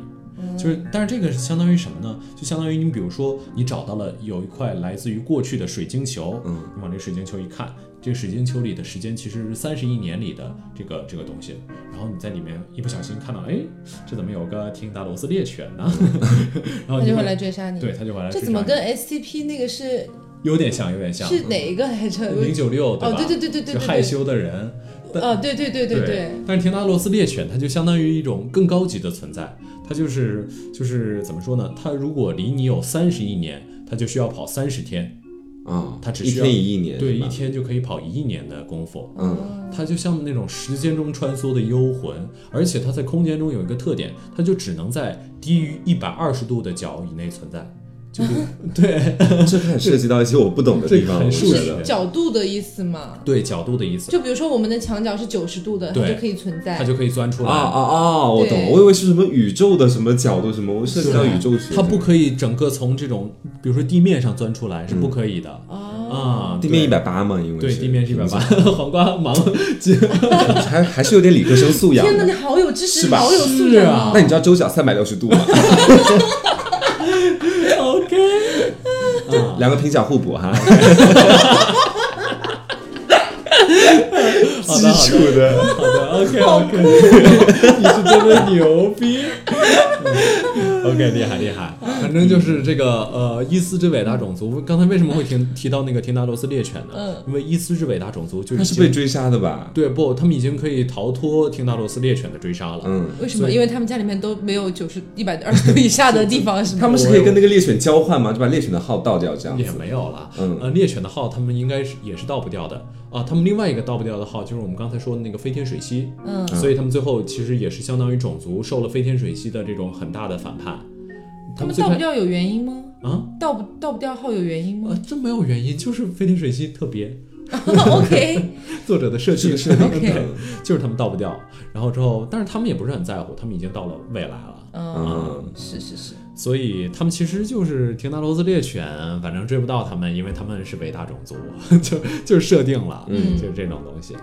就是，但是这个是相当于什么呢？就相当于你比如说，你找到了有一块来自于过去的水晶球，嗯，你往这水晶球一看，这个水晶球里的时间其实是三十亿年里的这个这个东西，然后你在里面一不小心看到，哎，这怎么有个廷达罗斯猎犬呢？然后你他就会来追杀你。对，他就会来追杀你。这怎么跟 SCP 那个是有点像，有点像是哪一个来着？零九六对吧？哦，对对对对对害羞的人。但哦，对对对对对，但是廷达罗斯猎犬它就相当于一种更高级的存在，它就是就是怎么说呢？它如果离你有三十亿年，它就需要跑三十天，啊，它只需要一天一亿年，对，一，天就可以跑一亿年的功夫。嗯，它就像那种时间中穿梭的幽魂，而且它在空间中有一个特点，它就只能在低于一百二十度的角以内存在。就是对这很涉及到一些我不懂的地方，我这个很数学觉得。角度的意思嘛。对角度的意思，就比如说我们的墙角是九十度的，它对就可以存在。它就可以钻出来。啊啊啊！我懂了，我以为是什么宇宙的什么角度什么，我涉及到宇宙学。它不可以整个从这种，比如说地面上钻出来是不可以的、哦，啊。地面一对百八嘛，因为对，是地面是一百八，黄瓜忙 还还是有点理科生素养天哪，你好有知识，好有素养啊。那你知道周角三百六十度吗？OK，两个平角互补哈，基础的。好的，OK OK，你是真的牛逼。嗯 OK，厉害厉害，反正就是这个呃伊斯之伟大种族。刚才为什么会提提到那个廷达罗斯猎犬呢？嗯因为伊斯之伟大种族就他已经是被追杀的吧？对不，他们已经可以逃脱廷达罗斯猎犬的追杀了。嗯，为什么？因为他们家里面都没有九十一百二十度以下的地方，是吗？他们是可以跟那个猎犬交换吗？就把猎犬的号倒掉这样也。没有了，嗯呃，猎犬的号他们应该是也是倒不掉的啊。他们另外一个倒不掉的号就是我们刚才说的那个飞天水螅，嗯，所以他们最后其实也是相当于种族受了飞天水螅的这种很大的反叛。他们倒不掉有原因吗？啊倒不倒不掉号有原因吗啊，真没有原因，就是飞天水螅特别？OK，作者的设计是 OK 嗯就是他们倒不掉。然后之后，但是他们也不是很在乎，他们已经到了未来了。嗯，是是是，所以他们其实就是廷达罗斯猎犬，反正追不到他们，因为他们是伟大种族，就就是设定了，嗯就是这种东西。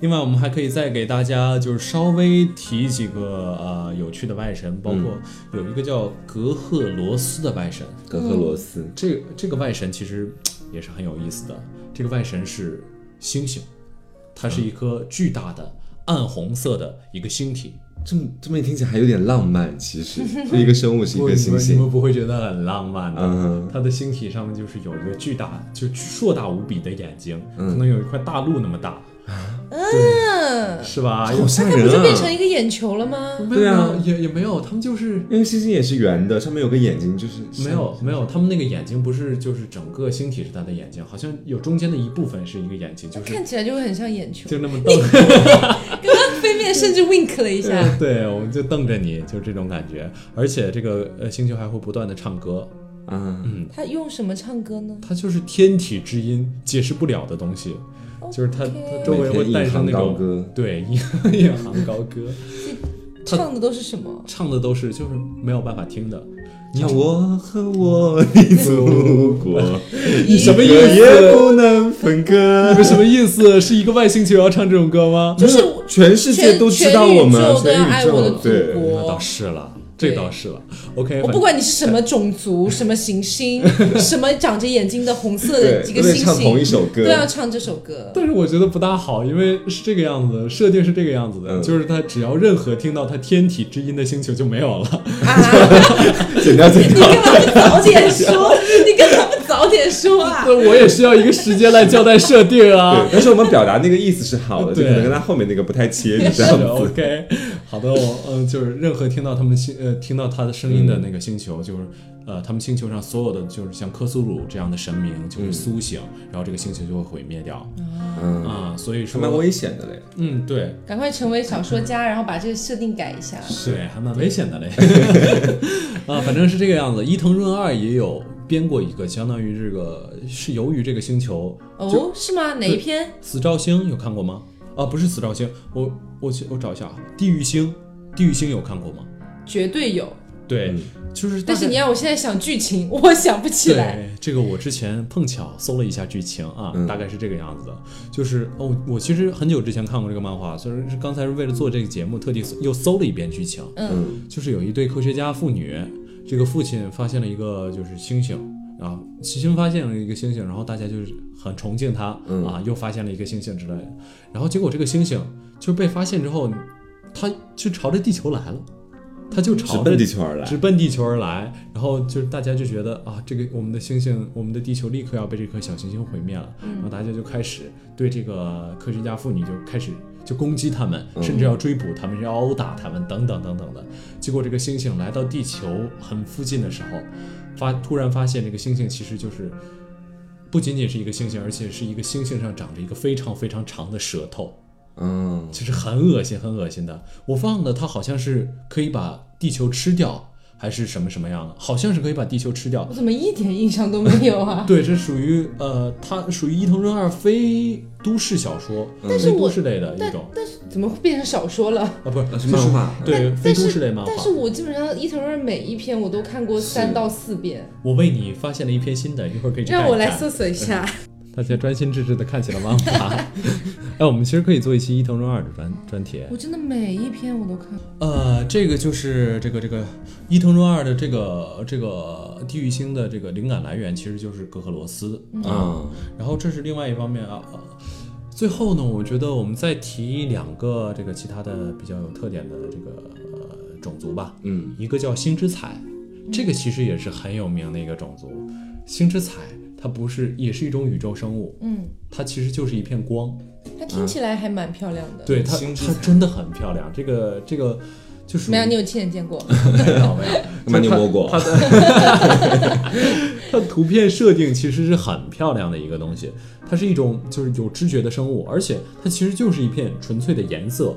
另外，我们还可以再给大家就是稍微提几个呃有趣的外神，包括有一个叫格赫罗斯的外神，格赫罗斯，这个这个外神其实也是很有意思的。这个外神是星星，它是一颗巨大的暗红色的一个星体。这么这么一听起来还有点浪漫，其实 是一个生物是一不个星星。你们你们，不会觉得很浪漫的？嗯它的星体上面就是有一个巨大，就硕大无比的眼睛，嗯。可能有一块大陆那么大，嗯，是吧？好吓那不就变成啊！一个眼球了吗？对啊也也没有，他们就是因为星星也是圆的，上面有个眼睛，就是没有没有，他们那个眼睛不是就是整个星体是他的眼睛，好像有中间的一部分是一个眼睛，就是看起来就会很像眼球。就那么瞪。刚刚飞面甚至 wink 了一下，对，我们就瞪着你，就这种感觉。而且这个呃星球还会不断的唱歌，嗯，他用什么唱歌呢？他就是天体之音，解释不了的东西。就是他他周围会带上那种歌对引引吭高歌，他唱的都是什么？唱的都是就是没有办法听的。你看我和我的祖国，你什么意思？也不能分割你。们什么意思？是一个外星球要唱这种歌吗？就是全世界都知道我们，全宇宙的祖国那倒是了，这倒是了。OK，我不管你是什么种族、什么行星、什么长着眼睛的红色的对，一个星星唱同一星，首歌都。要唱这首歌。但是我觉得不大好，因为是这个样子的，设定是这个样子的，嗯就是他只要任何听到他天体之音的星球就没有了。啊！剪掉剪你掉。干嘛不早点说？你干嘛不早点点说啊。对，我也需要一个时间来交代设定啊对，。但是我们表达那个意思是好的，就可能跟他后面那个不太切，就这是样子。OK，好的，我嗯，就是任何听到他们星呃听到他的声音的那个星球，就是呃他们星球上所有的就是像科苏鲁这样的神明就会苏醒，然后这个星球就会毁灭掉嗯，啊，所以说蛮危险的嘞。嗯对赶快成为小说家，然后把这个设定改一下。对，还蛮危险的嘞 啊，反正是这个样子。伊藤润二也有编过一个，相当于这个是由于这个星球哦，是吗？哪一篇？死兆星有看过吗？啊，不是死兆星，我我去我找一下啊，地狱星，地狱星有看过吗？绝对有。对，嗯就是。但是你让我现在想剧情，我想不起来。对，这个我之前碰巧搜了一下剧情啊，嗯大概是这个样子的。就是哦，我其实很久之前看过这个漫画，所以是刚才是为了做这个节目，特地又搜了一遍剧情。嗯，就是有一对科学家父女，这个父亲发现了一个就是星星。啊，奇星发现了一个星星，然后大家就是很崇敬他、嗯啊，又发现了一个星星之类的，然后结果这个星星就是被发现之后，他就朝着地球来了，他就朝着直奔地球而来直。奔地球而来，然后就是大家就觉得啊，这个我们的星星，我们的地球立刻要被这颗小行星毁灭了，然后大家就开始对这个科学家妇女就开始就攻击他们，嗯甚至要追捕他们，要殴打他们等等等等的。结果这个星星来到地球很附近的时候，发突然发现这个星星其实就是。不仅仅是一个星星，而且是一个星星上长着一个非常非常长的舌头，嗯，其实很恶心，很恶心的。我忘了它好像是可以把地球吃掉，还是什么什么样的？好像是可以把地球吃掉我。怎么一点印象都没有啊？对，这属于呃，它属于伊藤润二非都市小说，但是我都市类的一种但是怎么会变成小说了？啊，不是那是漫画。对，非都但是市类漫画但。是我基本上伊藤润二每一篇我都看过三到四遍，我为你发现了一篇新的，一会儿可以让我来搜索一下。大家专心致志的看起了漫画。哎，我们其实可以做一期伊藤润二的专专题。我真的每一篇我都看。呃，这个就是这个这个伊藤润二的这个这个地狱星的这个灵感来源，其实就是格赫罗斯啊。啊，然后这是另外一方面啊。呃最后呢，我觉得我们再提两个这个其他的比较有特点的这个呃种族吧。嗯，一个叫星之彩，这个其实也是很有名的一个种族。星之彩它不是也是一种宇宙生物，嗯，它其实就是一片光。它听起来还蛮漂亮的。对它，它真的很漂亮。这个这个就是没有，你有亲眼见过？没 有没有，干嘛 你摸过？它的图片设定其实是很漂亮的一个东西，它是一种就是有知觉的生物，而且它其实就是一片纯粹的颜色，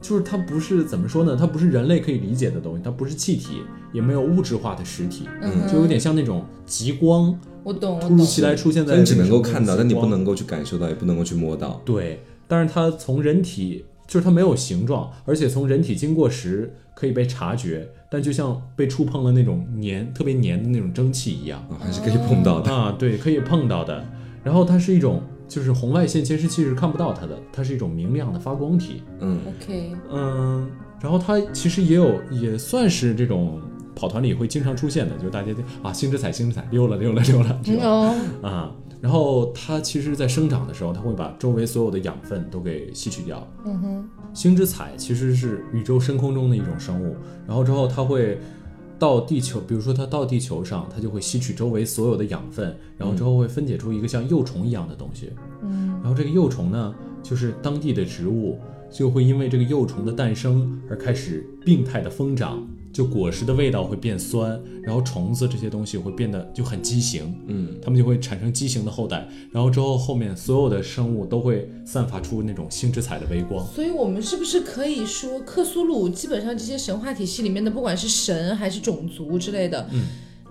就是它不是怎么说呢？它不是人类可以理解的东西，它不是气体，也没有物质化的实体，嗯就有点像那种极光我懂。突如其来出现在你只能够看到，但你不能够去感受到，也不能够去摸到。对，但是它从人体，就是它没有形状，而且从人体经过时可以被察觉，但就像被触碰了那种黏、特别黏的那种蒸汽一样啊，还是可以碰到的。啊，对，可以碰到的。然后它是一种，就是红外线监视器是看不到它的，它是一种明亮的发光体。嗯，OK，嗯，然后它其实也有，也算是这种跑团里会经常出现的，就是大家就啊，星之彩，星之彩，溜了，溜了，溜了，这种。哦，啊，然后它其实，在生长的时候，它会把周围所有的养分都给吸取掉。嗯哼，星之彩其实是宇宙深空中的一种生物，然后之后它会到地球，比如说它到地球上，它就会吸取周围所有的养分，然后之后会分解出一个像幼虫一样的东西。嗯，然后这个幼虫呢，就是当地的植物就会因为这个幼虫的诞生而开始病态的疯长，就果实的味道会变酸，然后虫子这些东西会变得就很畸形，嗯，它们就会产生畸形的后代，然后之后后面所有的生物都会散发出那种星之彩的微光。所以我们是不是可以说，克苏鲁基本上这些神话体系里面的，不管是神还是种族之类的，嗯，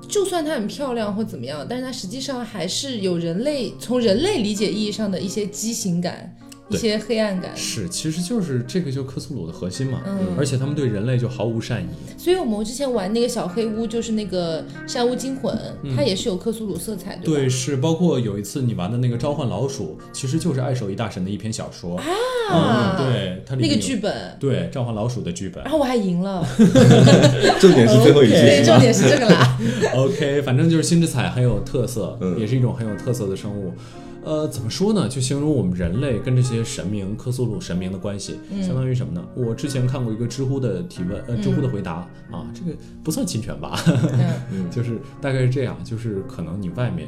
就算它很漂亮或怎么样，但是它实际上还是有人类从人类理解意义上的一些畸形感，一些黑暗感。是，其实就是这个，就克苏鲁的核心嘛。嗯而且他们对人类就毫无善意。所以我们之前玩那个小黑屋，就是那个山屋惊魂，它也是有克苏鲁色彩，对吧？对，是包括有一次你玩的那个召唤老鼠，其实就是爱手艺大神的一篇小说啊嗯，对，它里那个剧本，对召唤老鼠的剧本然。后我还赢了 重点是最后一句对，重点是这个啦。OK，反正就是星之彩很有特色，嗯也是一种很有特色的生物。呃，怎么说呢？就形容我们人类跟这些神明、克苏鲁神明的关系，嗯相当于什么呢？我之前看过一个知乎的提问，呃，知乎的回答、啊，这个不算侵权吧？嗯 就是大概是这样，就是可能你外面，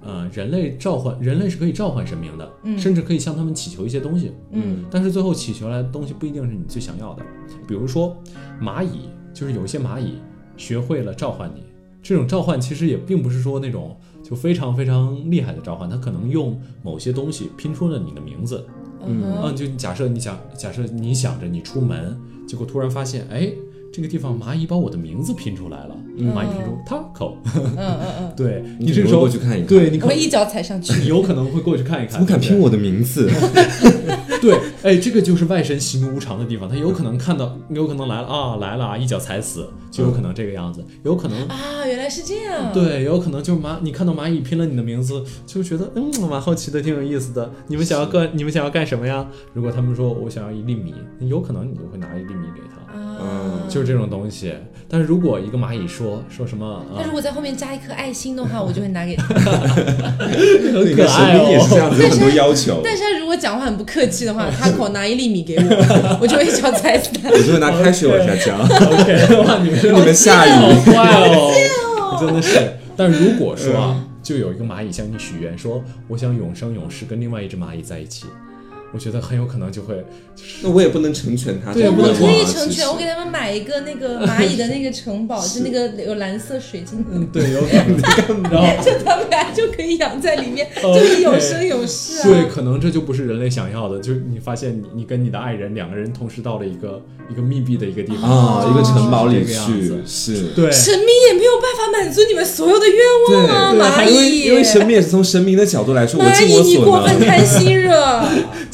呃，人类召唤人类是可以召唤神明的，嗯甚至可以向他们祈求一些东西，嗯但是最后祈求来的东西不一定是你最想要的。比如说蚂蚁，就是有一些蚂蚁学会了召唤你，这种召唤其实也并不是说那种就非常非常厉害的召唤，它可能用某些东西拼出了你的名字，嗯嗯，就假设你想，假设你想着你出门，结果突然发现，哎，这个地方蚂蚁把我的名字拼出来了，蚂蚁拼出 taco，嗯嗯嗯，对你这个时候过去看一看对你可以一脚踩上去。你有可能会过去看一看，怎么敢拼我的名字？对，哎，这个就是外神喜怒无常的地方，他有可能看到，有可能来了啊，来了啊，一脚踩死，就有可能这个样子，有可能。啊，原来是这样。，对，有可能就是蚂，你看到蚂蚁拼了你的名字，就觉得嗯，蛮好奇的，挺有意思的。你们想要干，你们想要干什么呀？如果他们说我想要一粒米，有可能你就会拿一粒米给他，嗯，就是这种东西。但是如果一个蚂蚁说说什么啊但如，果在后面加一颗爱心的话，我就会拿给他。可爱明也是这哦。样子，有很多要求。但是他如果讲话很不客气的话，他口拿一粒米给我，我就会一脚踩死他。我就会拿开水往下浇，OK，哇，你们你们下好雨。坏哦，真的是。但如果说啊，就有一个蚂蚁向你许愿说，我想永生永世跟另外一只蚂蚁在一起，我觉得很有可能就会，那我也不能成全他，对我可以成全，我给他们买一个那个蚂蚁的那个城堡，就那个有蓝色水晶的，嗯，对，有可能。然后 就他们俩就可以养在里面就有生有世啊。对，可能这就不是人类想要的，就是你发现你你跟你的爱人两个人同时到了一个一个密闭的一个地方啊，一个城堡里面去是。对，神明也没有办法满足你们所有的愿望啊，对蚂因为蚁。因为神明也是从神明的角度来说，我蚂蚁，尽我所你过分。贪心热。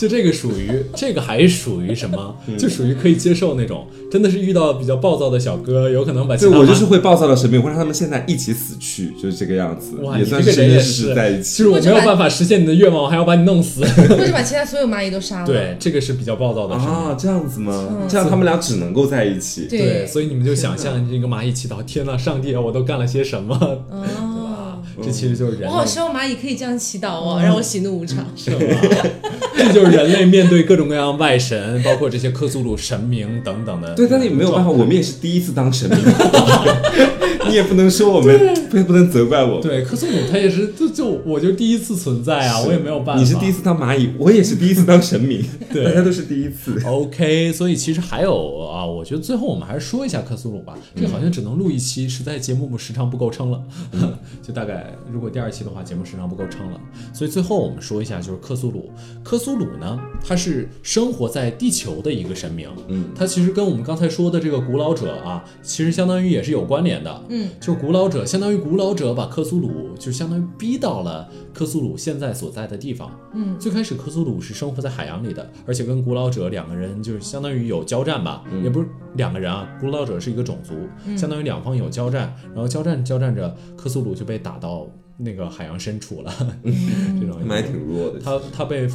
就这个属于这个还属于什么？嗯就属于可以接受那种，真的是遇到比较暴躁的小哥，有可能把其他对我就是会暴躁的神明，会让他们现在一起死去，就是这个样子，哇，也算是真真人也是实实在一起。就是我没有办法实现你的愿望，我还要把你弄死。或者把 其他所有蚂蚁都杀了。对，这个是比较暴躁的神明。啊，这样子吗？这样他们俩只能够在一起。对对，所以你们就想象这个蚂蚁祈祷，天呐，上帝啊，我都干了些什么？哦，这其实就是人类，我好希望蚂蚁可以这样祈祷哦，让我喜怒无常。是吗？这就是人类面对各种各样外神，包括这些克苏鲁神明等等的。对，但是也没有办法，我们也是第一次当神明，你也不能说我们，不不能责怪我们。对克苏鲁，他也是就就我就第一次存在啊，我也没有办法。你是第一次当蚂蚁，我也是第一次当神明，对 大家都是第一次。OK，所以其实还有啊，我觉得最后我们还是说一下克苏鲁吧。这个好像只能录一期，实在节目时长不够撑了，就大概如果第二期的话，节目时长不够撑了。所以最后我们说一下，就是克苏鲁。克苏鲁呢，它是生活在地球的一个神明，嗯，它其实跟我们刚才说的这个古老者啊，其实相当于也是有关联的。嗯，就是古老者，相当于古老者把克苏鲁就相当于逼到了克苏鲁现在所在的地方。嗯，最开始克苏鲁是生活在海洋里的，而且跟古老者两个人就是相当于有交战吧，也不是两个人啊，古老者是一个种族，相当于两方有交战，然后交战交战着，克苏鲁就被打到那个海洋深处了，这种他们还挺弱的。他他被。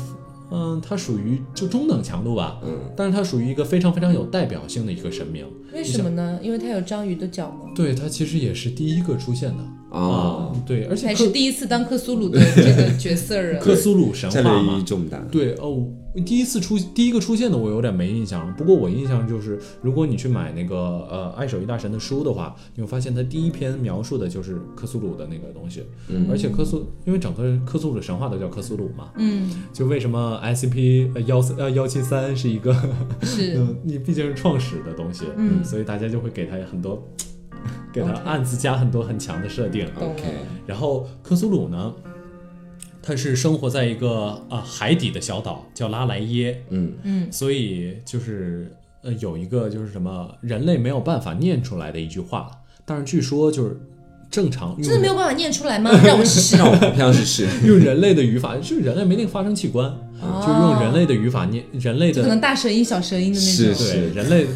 嗯，它属于就中等强度吧，嗯，但是它属于一个非常非常有代表性的一个神明。为什么呢？因为它有章鱼的脚吗？对它其实也是第一个出现的哦，对，而且还是第一次当克苏鲁的这个角色人？克苏鲁神话嘛。意义话嘛，重大。对哦，第一次出第一个出现的我有点没印象，不过我印象就是，如果你去买那个呃爱手艺大神的书的话，你会发现他第一篇描述的就是克苏鲁的那个东西，嗯。而且克苏因为整个克苏鲁的神话都叫克苏鲁嘛，嗯，就为什么 SCP 呃幺呃幺七三是一个是。嗯，你毕竟是创始的东西，嗯。所以大家就会给他很多。给他暗自加很多很强的设定，OK，然后克苏鲁呢，他是生活在一个啊、海底的小岛，叫拉莱耶，嗯，嗯，所以就是呃有一个就是什么人类没有办法念出来的一句话，但是据说就是正常真的没有办法念出来吗？让我试试。让我投票试试。用人类的语法，就是人类没那个发声器官，哦就用人类的语法念人类的可能大舌音、小舌音的那种是是。对人类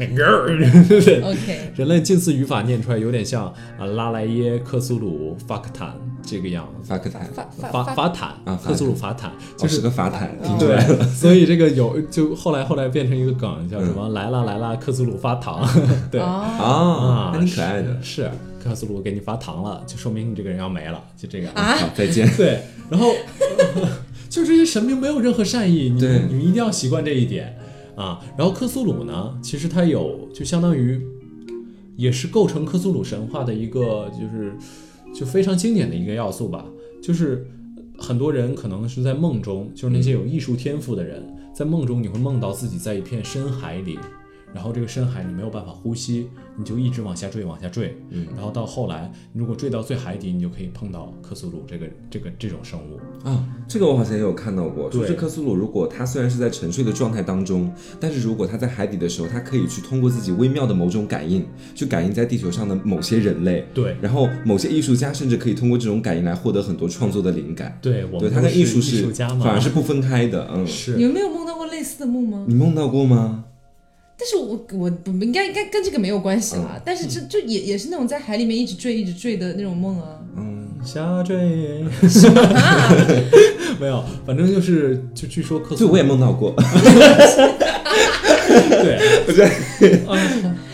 对 OK，人类近似语法念出来有点像啊拉莱耶克苏鲁法克坦这个样子。法克坦，法法法坦啊克苏鲁法坦，就是个法坦，听出来对了。，所以这个有就后来后来变成一个梗，叫什么、来啦来啦，克苏鲁发糖，对哦，啊，还挺可爱的。是是克苏鲁给你发糖了，就说明你这个人要没了，就这个。啊好，再见。对，然后神明没有任何善意，你对你们一定要习惯这一点啊。然后克苏鲁呢，其实它有就相当于也是构成克苏鲁神话的一个就是就非常经典的一个要素吧。就是很多人可能是在梦中，就是那些有艺术天赋的人，在梦中你会梦到自己在一片深海里。然后这个深海你没有办法呼吸，你就一直往下坠，往下坠，嗯，然后到后来，如果坠到最海底，你就可以碰到克苏鲁这个这个这种生物。啊，这个我好像也有看到过，对就是克苏鲁，如果他虽然是在沉睡的状态当中，但是如果他在海底的时候，他可以去通过自己微妙的某种感应，去感应在地球上的某些人类，对然后某些艺术家甚至可以通过这种感应来获得很多创作的灵感。对，我对，他们都是跟艺术是艺术家嘛，反而是不分开的。嗯，是你们没有梦到过类似的梦吗？你梦到过吗？但是我我不应该应该跟这个没有关系啦，嗯但是这就也也是那种在海里面一直坠一直坠的那种梦啊。嗯下坠。啊，没有，反正就是就据说克苏对，我也梦到过。对，我觉得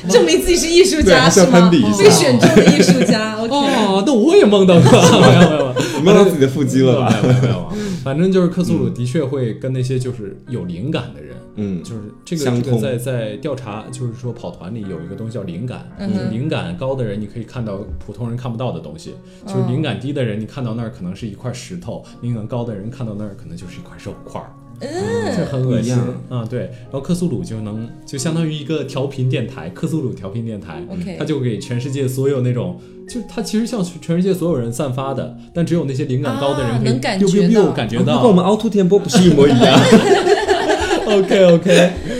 证明自己是艺术对还是要家是吗攀比一？下被选中的艺术家。哦，那我也梦到过，没有没有没有，你梦到自己的腹肌了吧？没有没有，反正就是克苏鲁的确会跟那些就是有灵感的人，嗯，就是这个这个在在调查，就是说跑团里有一个东西叫灵感，嗯就是灵感高的人你可以看到普通人看不到的东西，就是灵感低的人你看到那儿可能是一块石头，灵感高的人看到那儿可能就是一块肉块儿。嗯，这很恶心。不一样啊！对，然后克苏鲁就能就相当于一个调频电台，克苏鲁调频电台。OK 它就给全世界所有那种，就它其实向全世界所有人散发的，但只有那些灵感高的人可以啊能感 biu 到。感觉到。跟我们凹凸电波不是一模一样？OK OK，而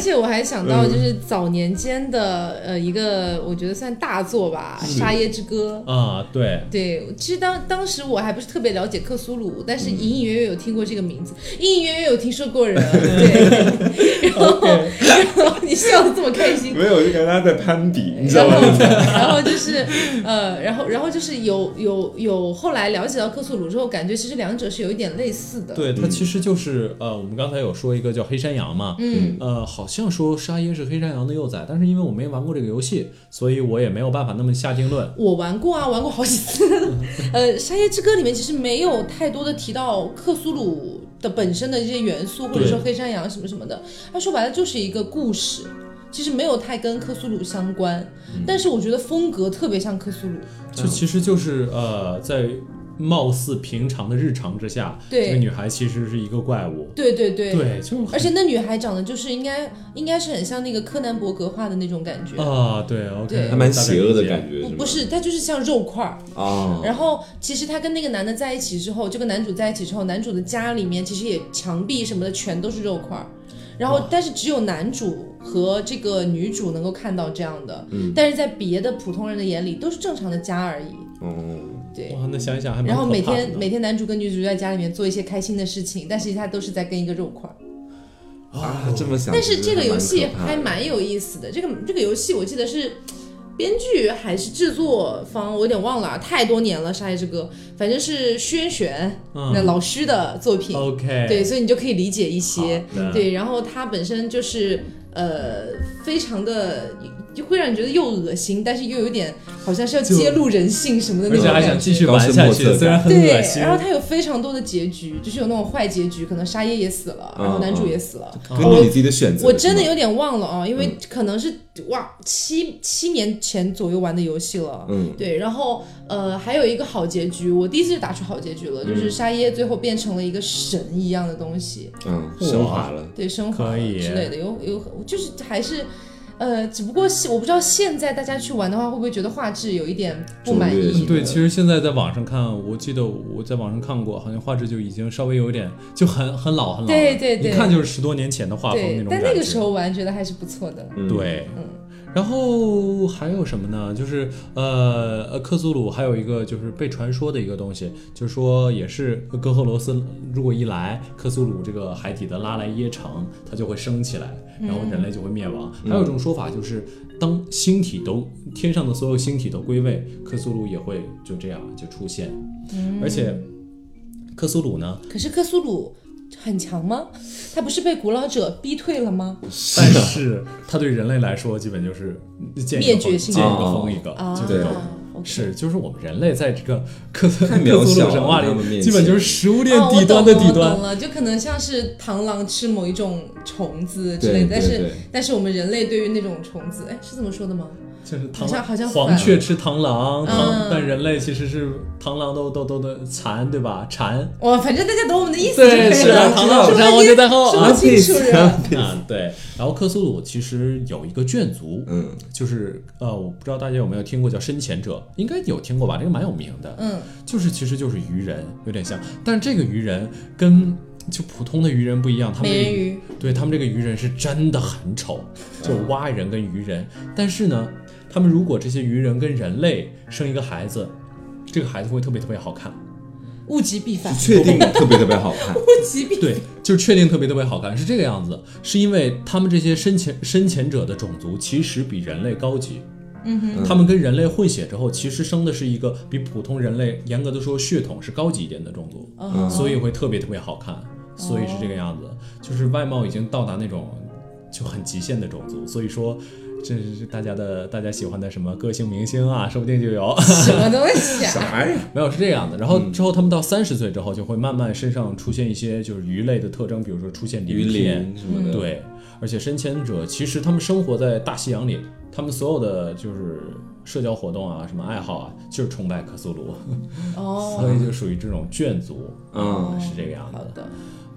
且我还想到，嗯就是早年间的呃一个，我觉得算大作吧，《沙耶之歌》。啊，对，对，其实当当时我还不是特别了解克苏鲁，但是隐隐约约有听过这个名字，隐隐约约有听说过人。对，然后然后你笑得这么开心，没有，我就感觉他在攀比，你知道然后吗？然后就是呃，然后然后就是有有有后来了解到克苏鲁之后，感觉其实两者是有一点类似的。对，它其实就是呃，我们刚才有说一个叫黑山羊嘛，嗯，呃，好像说沙耶是黑山羊的幼崽，但是因为我没玩过这个游戏，所以我也没有办法那么下定论。我玩过啊，玩过好几次。呃，《沙耶之歌》里面其实没有太多的提到克苏鲁的本身的这些元素，或者说黑山羊什么什么的。它说白了就是一个故事，其实没有太跟克苏鲁相关。但是我觉得风格特别像克苏鲁。就其实就是呃，在貌似平常的日常之下，对这个女孩其实是一个怪物。对对对。对，就是而且那女孩长得就是应该应该是很像那个柯南伯格画的那种感觉，啊，对，OK，对还蛮邪恶的感觉，不不是，她就是像肉块儿。啊，然后其实她跟那个男的在一起之后，就跟男主在一起之后，男主的家里面其实也墙壁什么的全都是肉块儿。然后，但是只有男主和这个女主能够看到这样的，嗯但是在别的普通人的眼里都是正常的家而已。哦，对，哇，那想一想还蛮然后每天每天男主跟女主在家里面做一些开心的事情，但实际他都是在跟一个肉块儿。啊，这么想，但是这个游戏还蛮有意思的。这个这个游戏我记得是编剧还是制作方，我有点忘了啊，太多年了，《沙耶之歌》，反正是轩辕嗯那老师的作品。OK，对，所以你就可以理解一些。对，然后它本身就是呃，非常的就会让你觉得又恶心，但是又有点好像是要揭露人性什么的那而且还种感觉。想继续玩下去，虽然很对恶，心。然后它有非常多的结局，就是有那种坏结局，可能沙耶也死了，然后男主也死了。根据你自己的选择，我真的有点忘了啊，因嗯为可能是哇七七年前左右玩的游戏了。嗯对，然后呃还有一个好结局，我第一次就打出好结局了，嗯就是沙耶最后变成了一个神一样的东西，嗯升华了，对，升华可以之类的，有有就是还是。呃，只不过现我不知道现在大家去玩的话，会不会觉得画质有一点不满意？对，其实现在在网上看，我记得我在网上看过，好像画质就已经稍微有点就很很老很老，对对对一看就是十多年前的画风那种，感觉。但那个时候玩觉得还是不错的。嗯，对，嗯然后还有什么呢？就是呃呃，克苏鲁还有一个就是被传说的一个东西，就是说也是哥赫罗斯如果一来，克苏鲁这个海底的拉莱耶城它就会升起来，然后人类就会灭亡。还有一种说法就是，当星体都天上的所有星体都归位，克苏鲁也会就这样就出现，而且克苏鲁呢，可是克苏鲁很强吗？他不是被古老者逼退了吗？但是他对人类来说基本就是见一个封灭绝性见一个哦封一个，啊，就对是，就是我们人类在这个克苏鲁神话他们面里，基本就是食物链哦，底端的底我懂了，我端懂。了，就可能像是螳螂吃某一种虫子之类的，但是但是我们人类对于那种虫子，哎，是这么说的吗？就是螳好像好像黄雀吃螳螂，螳嗯但人类其实是螳螂都都都的蚕，对吧？蚕。哇，反正大家懂我们的意思就可以对，是的，了。螳螂捕蝉，黄雀在后说啊不清楚人。啊，对。然后克苏鲁其实有一个眷族，嗯，就是呃，我不知道大家有没有听过叫深潜者，应该有听过吧？这个蛮有名的，嗯，就是其实就是鱼人，有点像，但是这个鱼人跟就普通的鱼人不一样，他们这个美人鱼，对他们这个鱼人是真的很丑，就蛙人跟鱼人。但是呢，他们如果这些鱼人跟人类生一个孩子，这个孩子会特别特别好看。物极必反，确定特别特别好看。物极必对，就确定特别特别好看，是这个样子，是因为他们这些深潜深潜者的种族其实比人类高级。嗯哼，他们跟人类混血之后，其实生的是一个比普通人类严格的说血统是高级一点的种族，嗯所以会特别特别好看，所以是这个样子，就是外貌已经到达那种就很极限的种族，所以说。这是大家的大家喜欢的什么个性明星啊，说不定就有。什么东西啊？啥呀？没有是这样的，然后之后他们到三十岁之后，就会慢慢身上出现一些就是鱼类的特征，比如说出现鱼鳞片鳞，什么的，对，而且深潜者其实他们生活在大西洋里，他们所有的就是社交活动啊，什么爱好啊，就是崇拜克苏鲁，哦，所以就属于这种眷族，嗯。是这个样子。好的，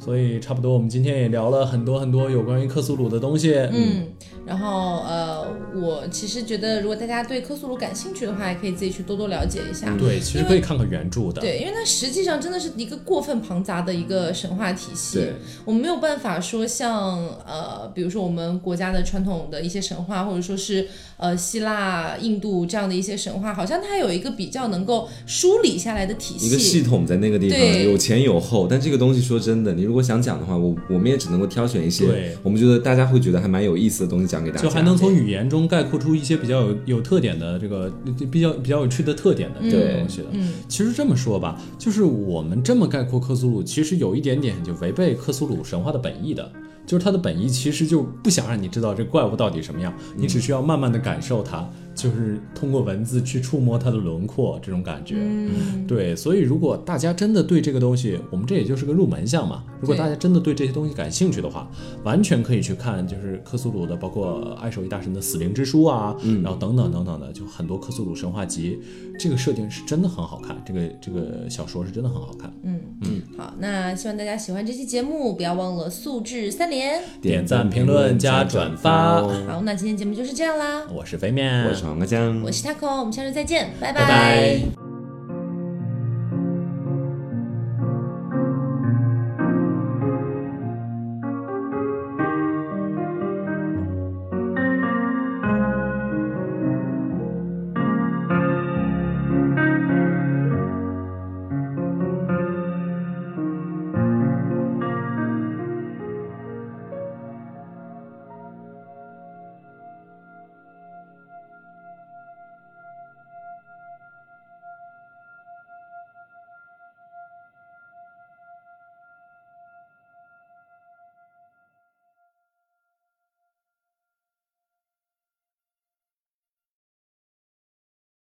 所以差不多，我们今天也聊了很多很多有关于克苏鲁的东西。嗯，然后呃，我其实觉得，如果大家对克苏鲁感兴趣的话，也可以自己去多多了解一下。对，其实可以看看原著的。对，因为它实际上真的是一个过分庞杂的一个神话体系对，我们没有办法说像呃，比如说我们国家的传统的一些神话，或者说是呃希腊、印度这样的一些神话，好像它有一个比较能够梳理下来的体系。一个系统在那个地方对有前有后，但这个东西说真的，你如果想讲的话，我我们也只能够挑选一些对。我们觉得大家会觉得还蛮有意思的东西讲给大家，就还能从语言中概括出一些比较有有特点的这个比较比较有趣的特点的这个东西的。嗯，其实这么说吧，就是我们这么概括克苏鲁，其实有一点点就违背克苏鲁神话的本意的。就是它的本意其实就不想让你知道这怪物到底什么样，你只需要慢慢的感受它，就是通过文字去触摸它的轮廓这种感觉。嗯，对，所以如果大家真的对这个东西，我们这也就是个入门项嘛。如果大家真的对这些东西感兴趣的话，完全可以去看，就是克苏鲁的，包括爱手艺大神的《死灵之书》啊，然后等等等等的，就很多克苏鲁神话集，这个设定是真的很好看，这个这个小说是真的很好看。嗯嗯好，那希望大家喜欢这期节目，不要忘了素质三连。点赞、评论、加转发。哦好，那今天节目就是这样啦。我是飞面，我是我是 taco，我们下周再见，拜拜拜。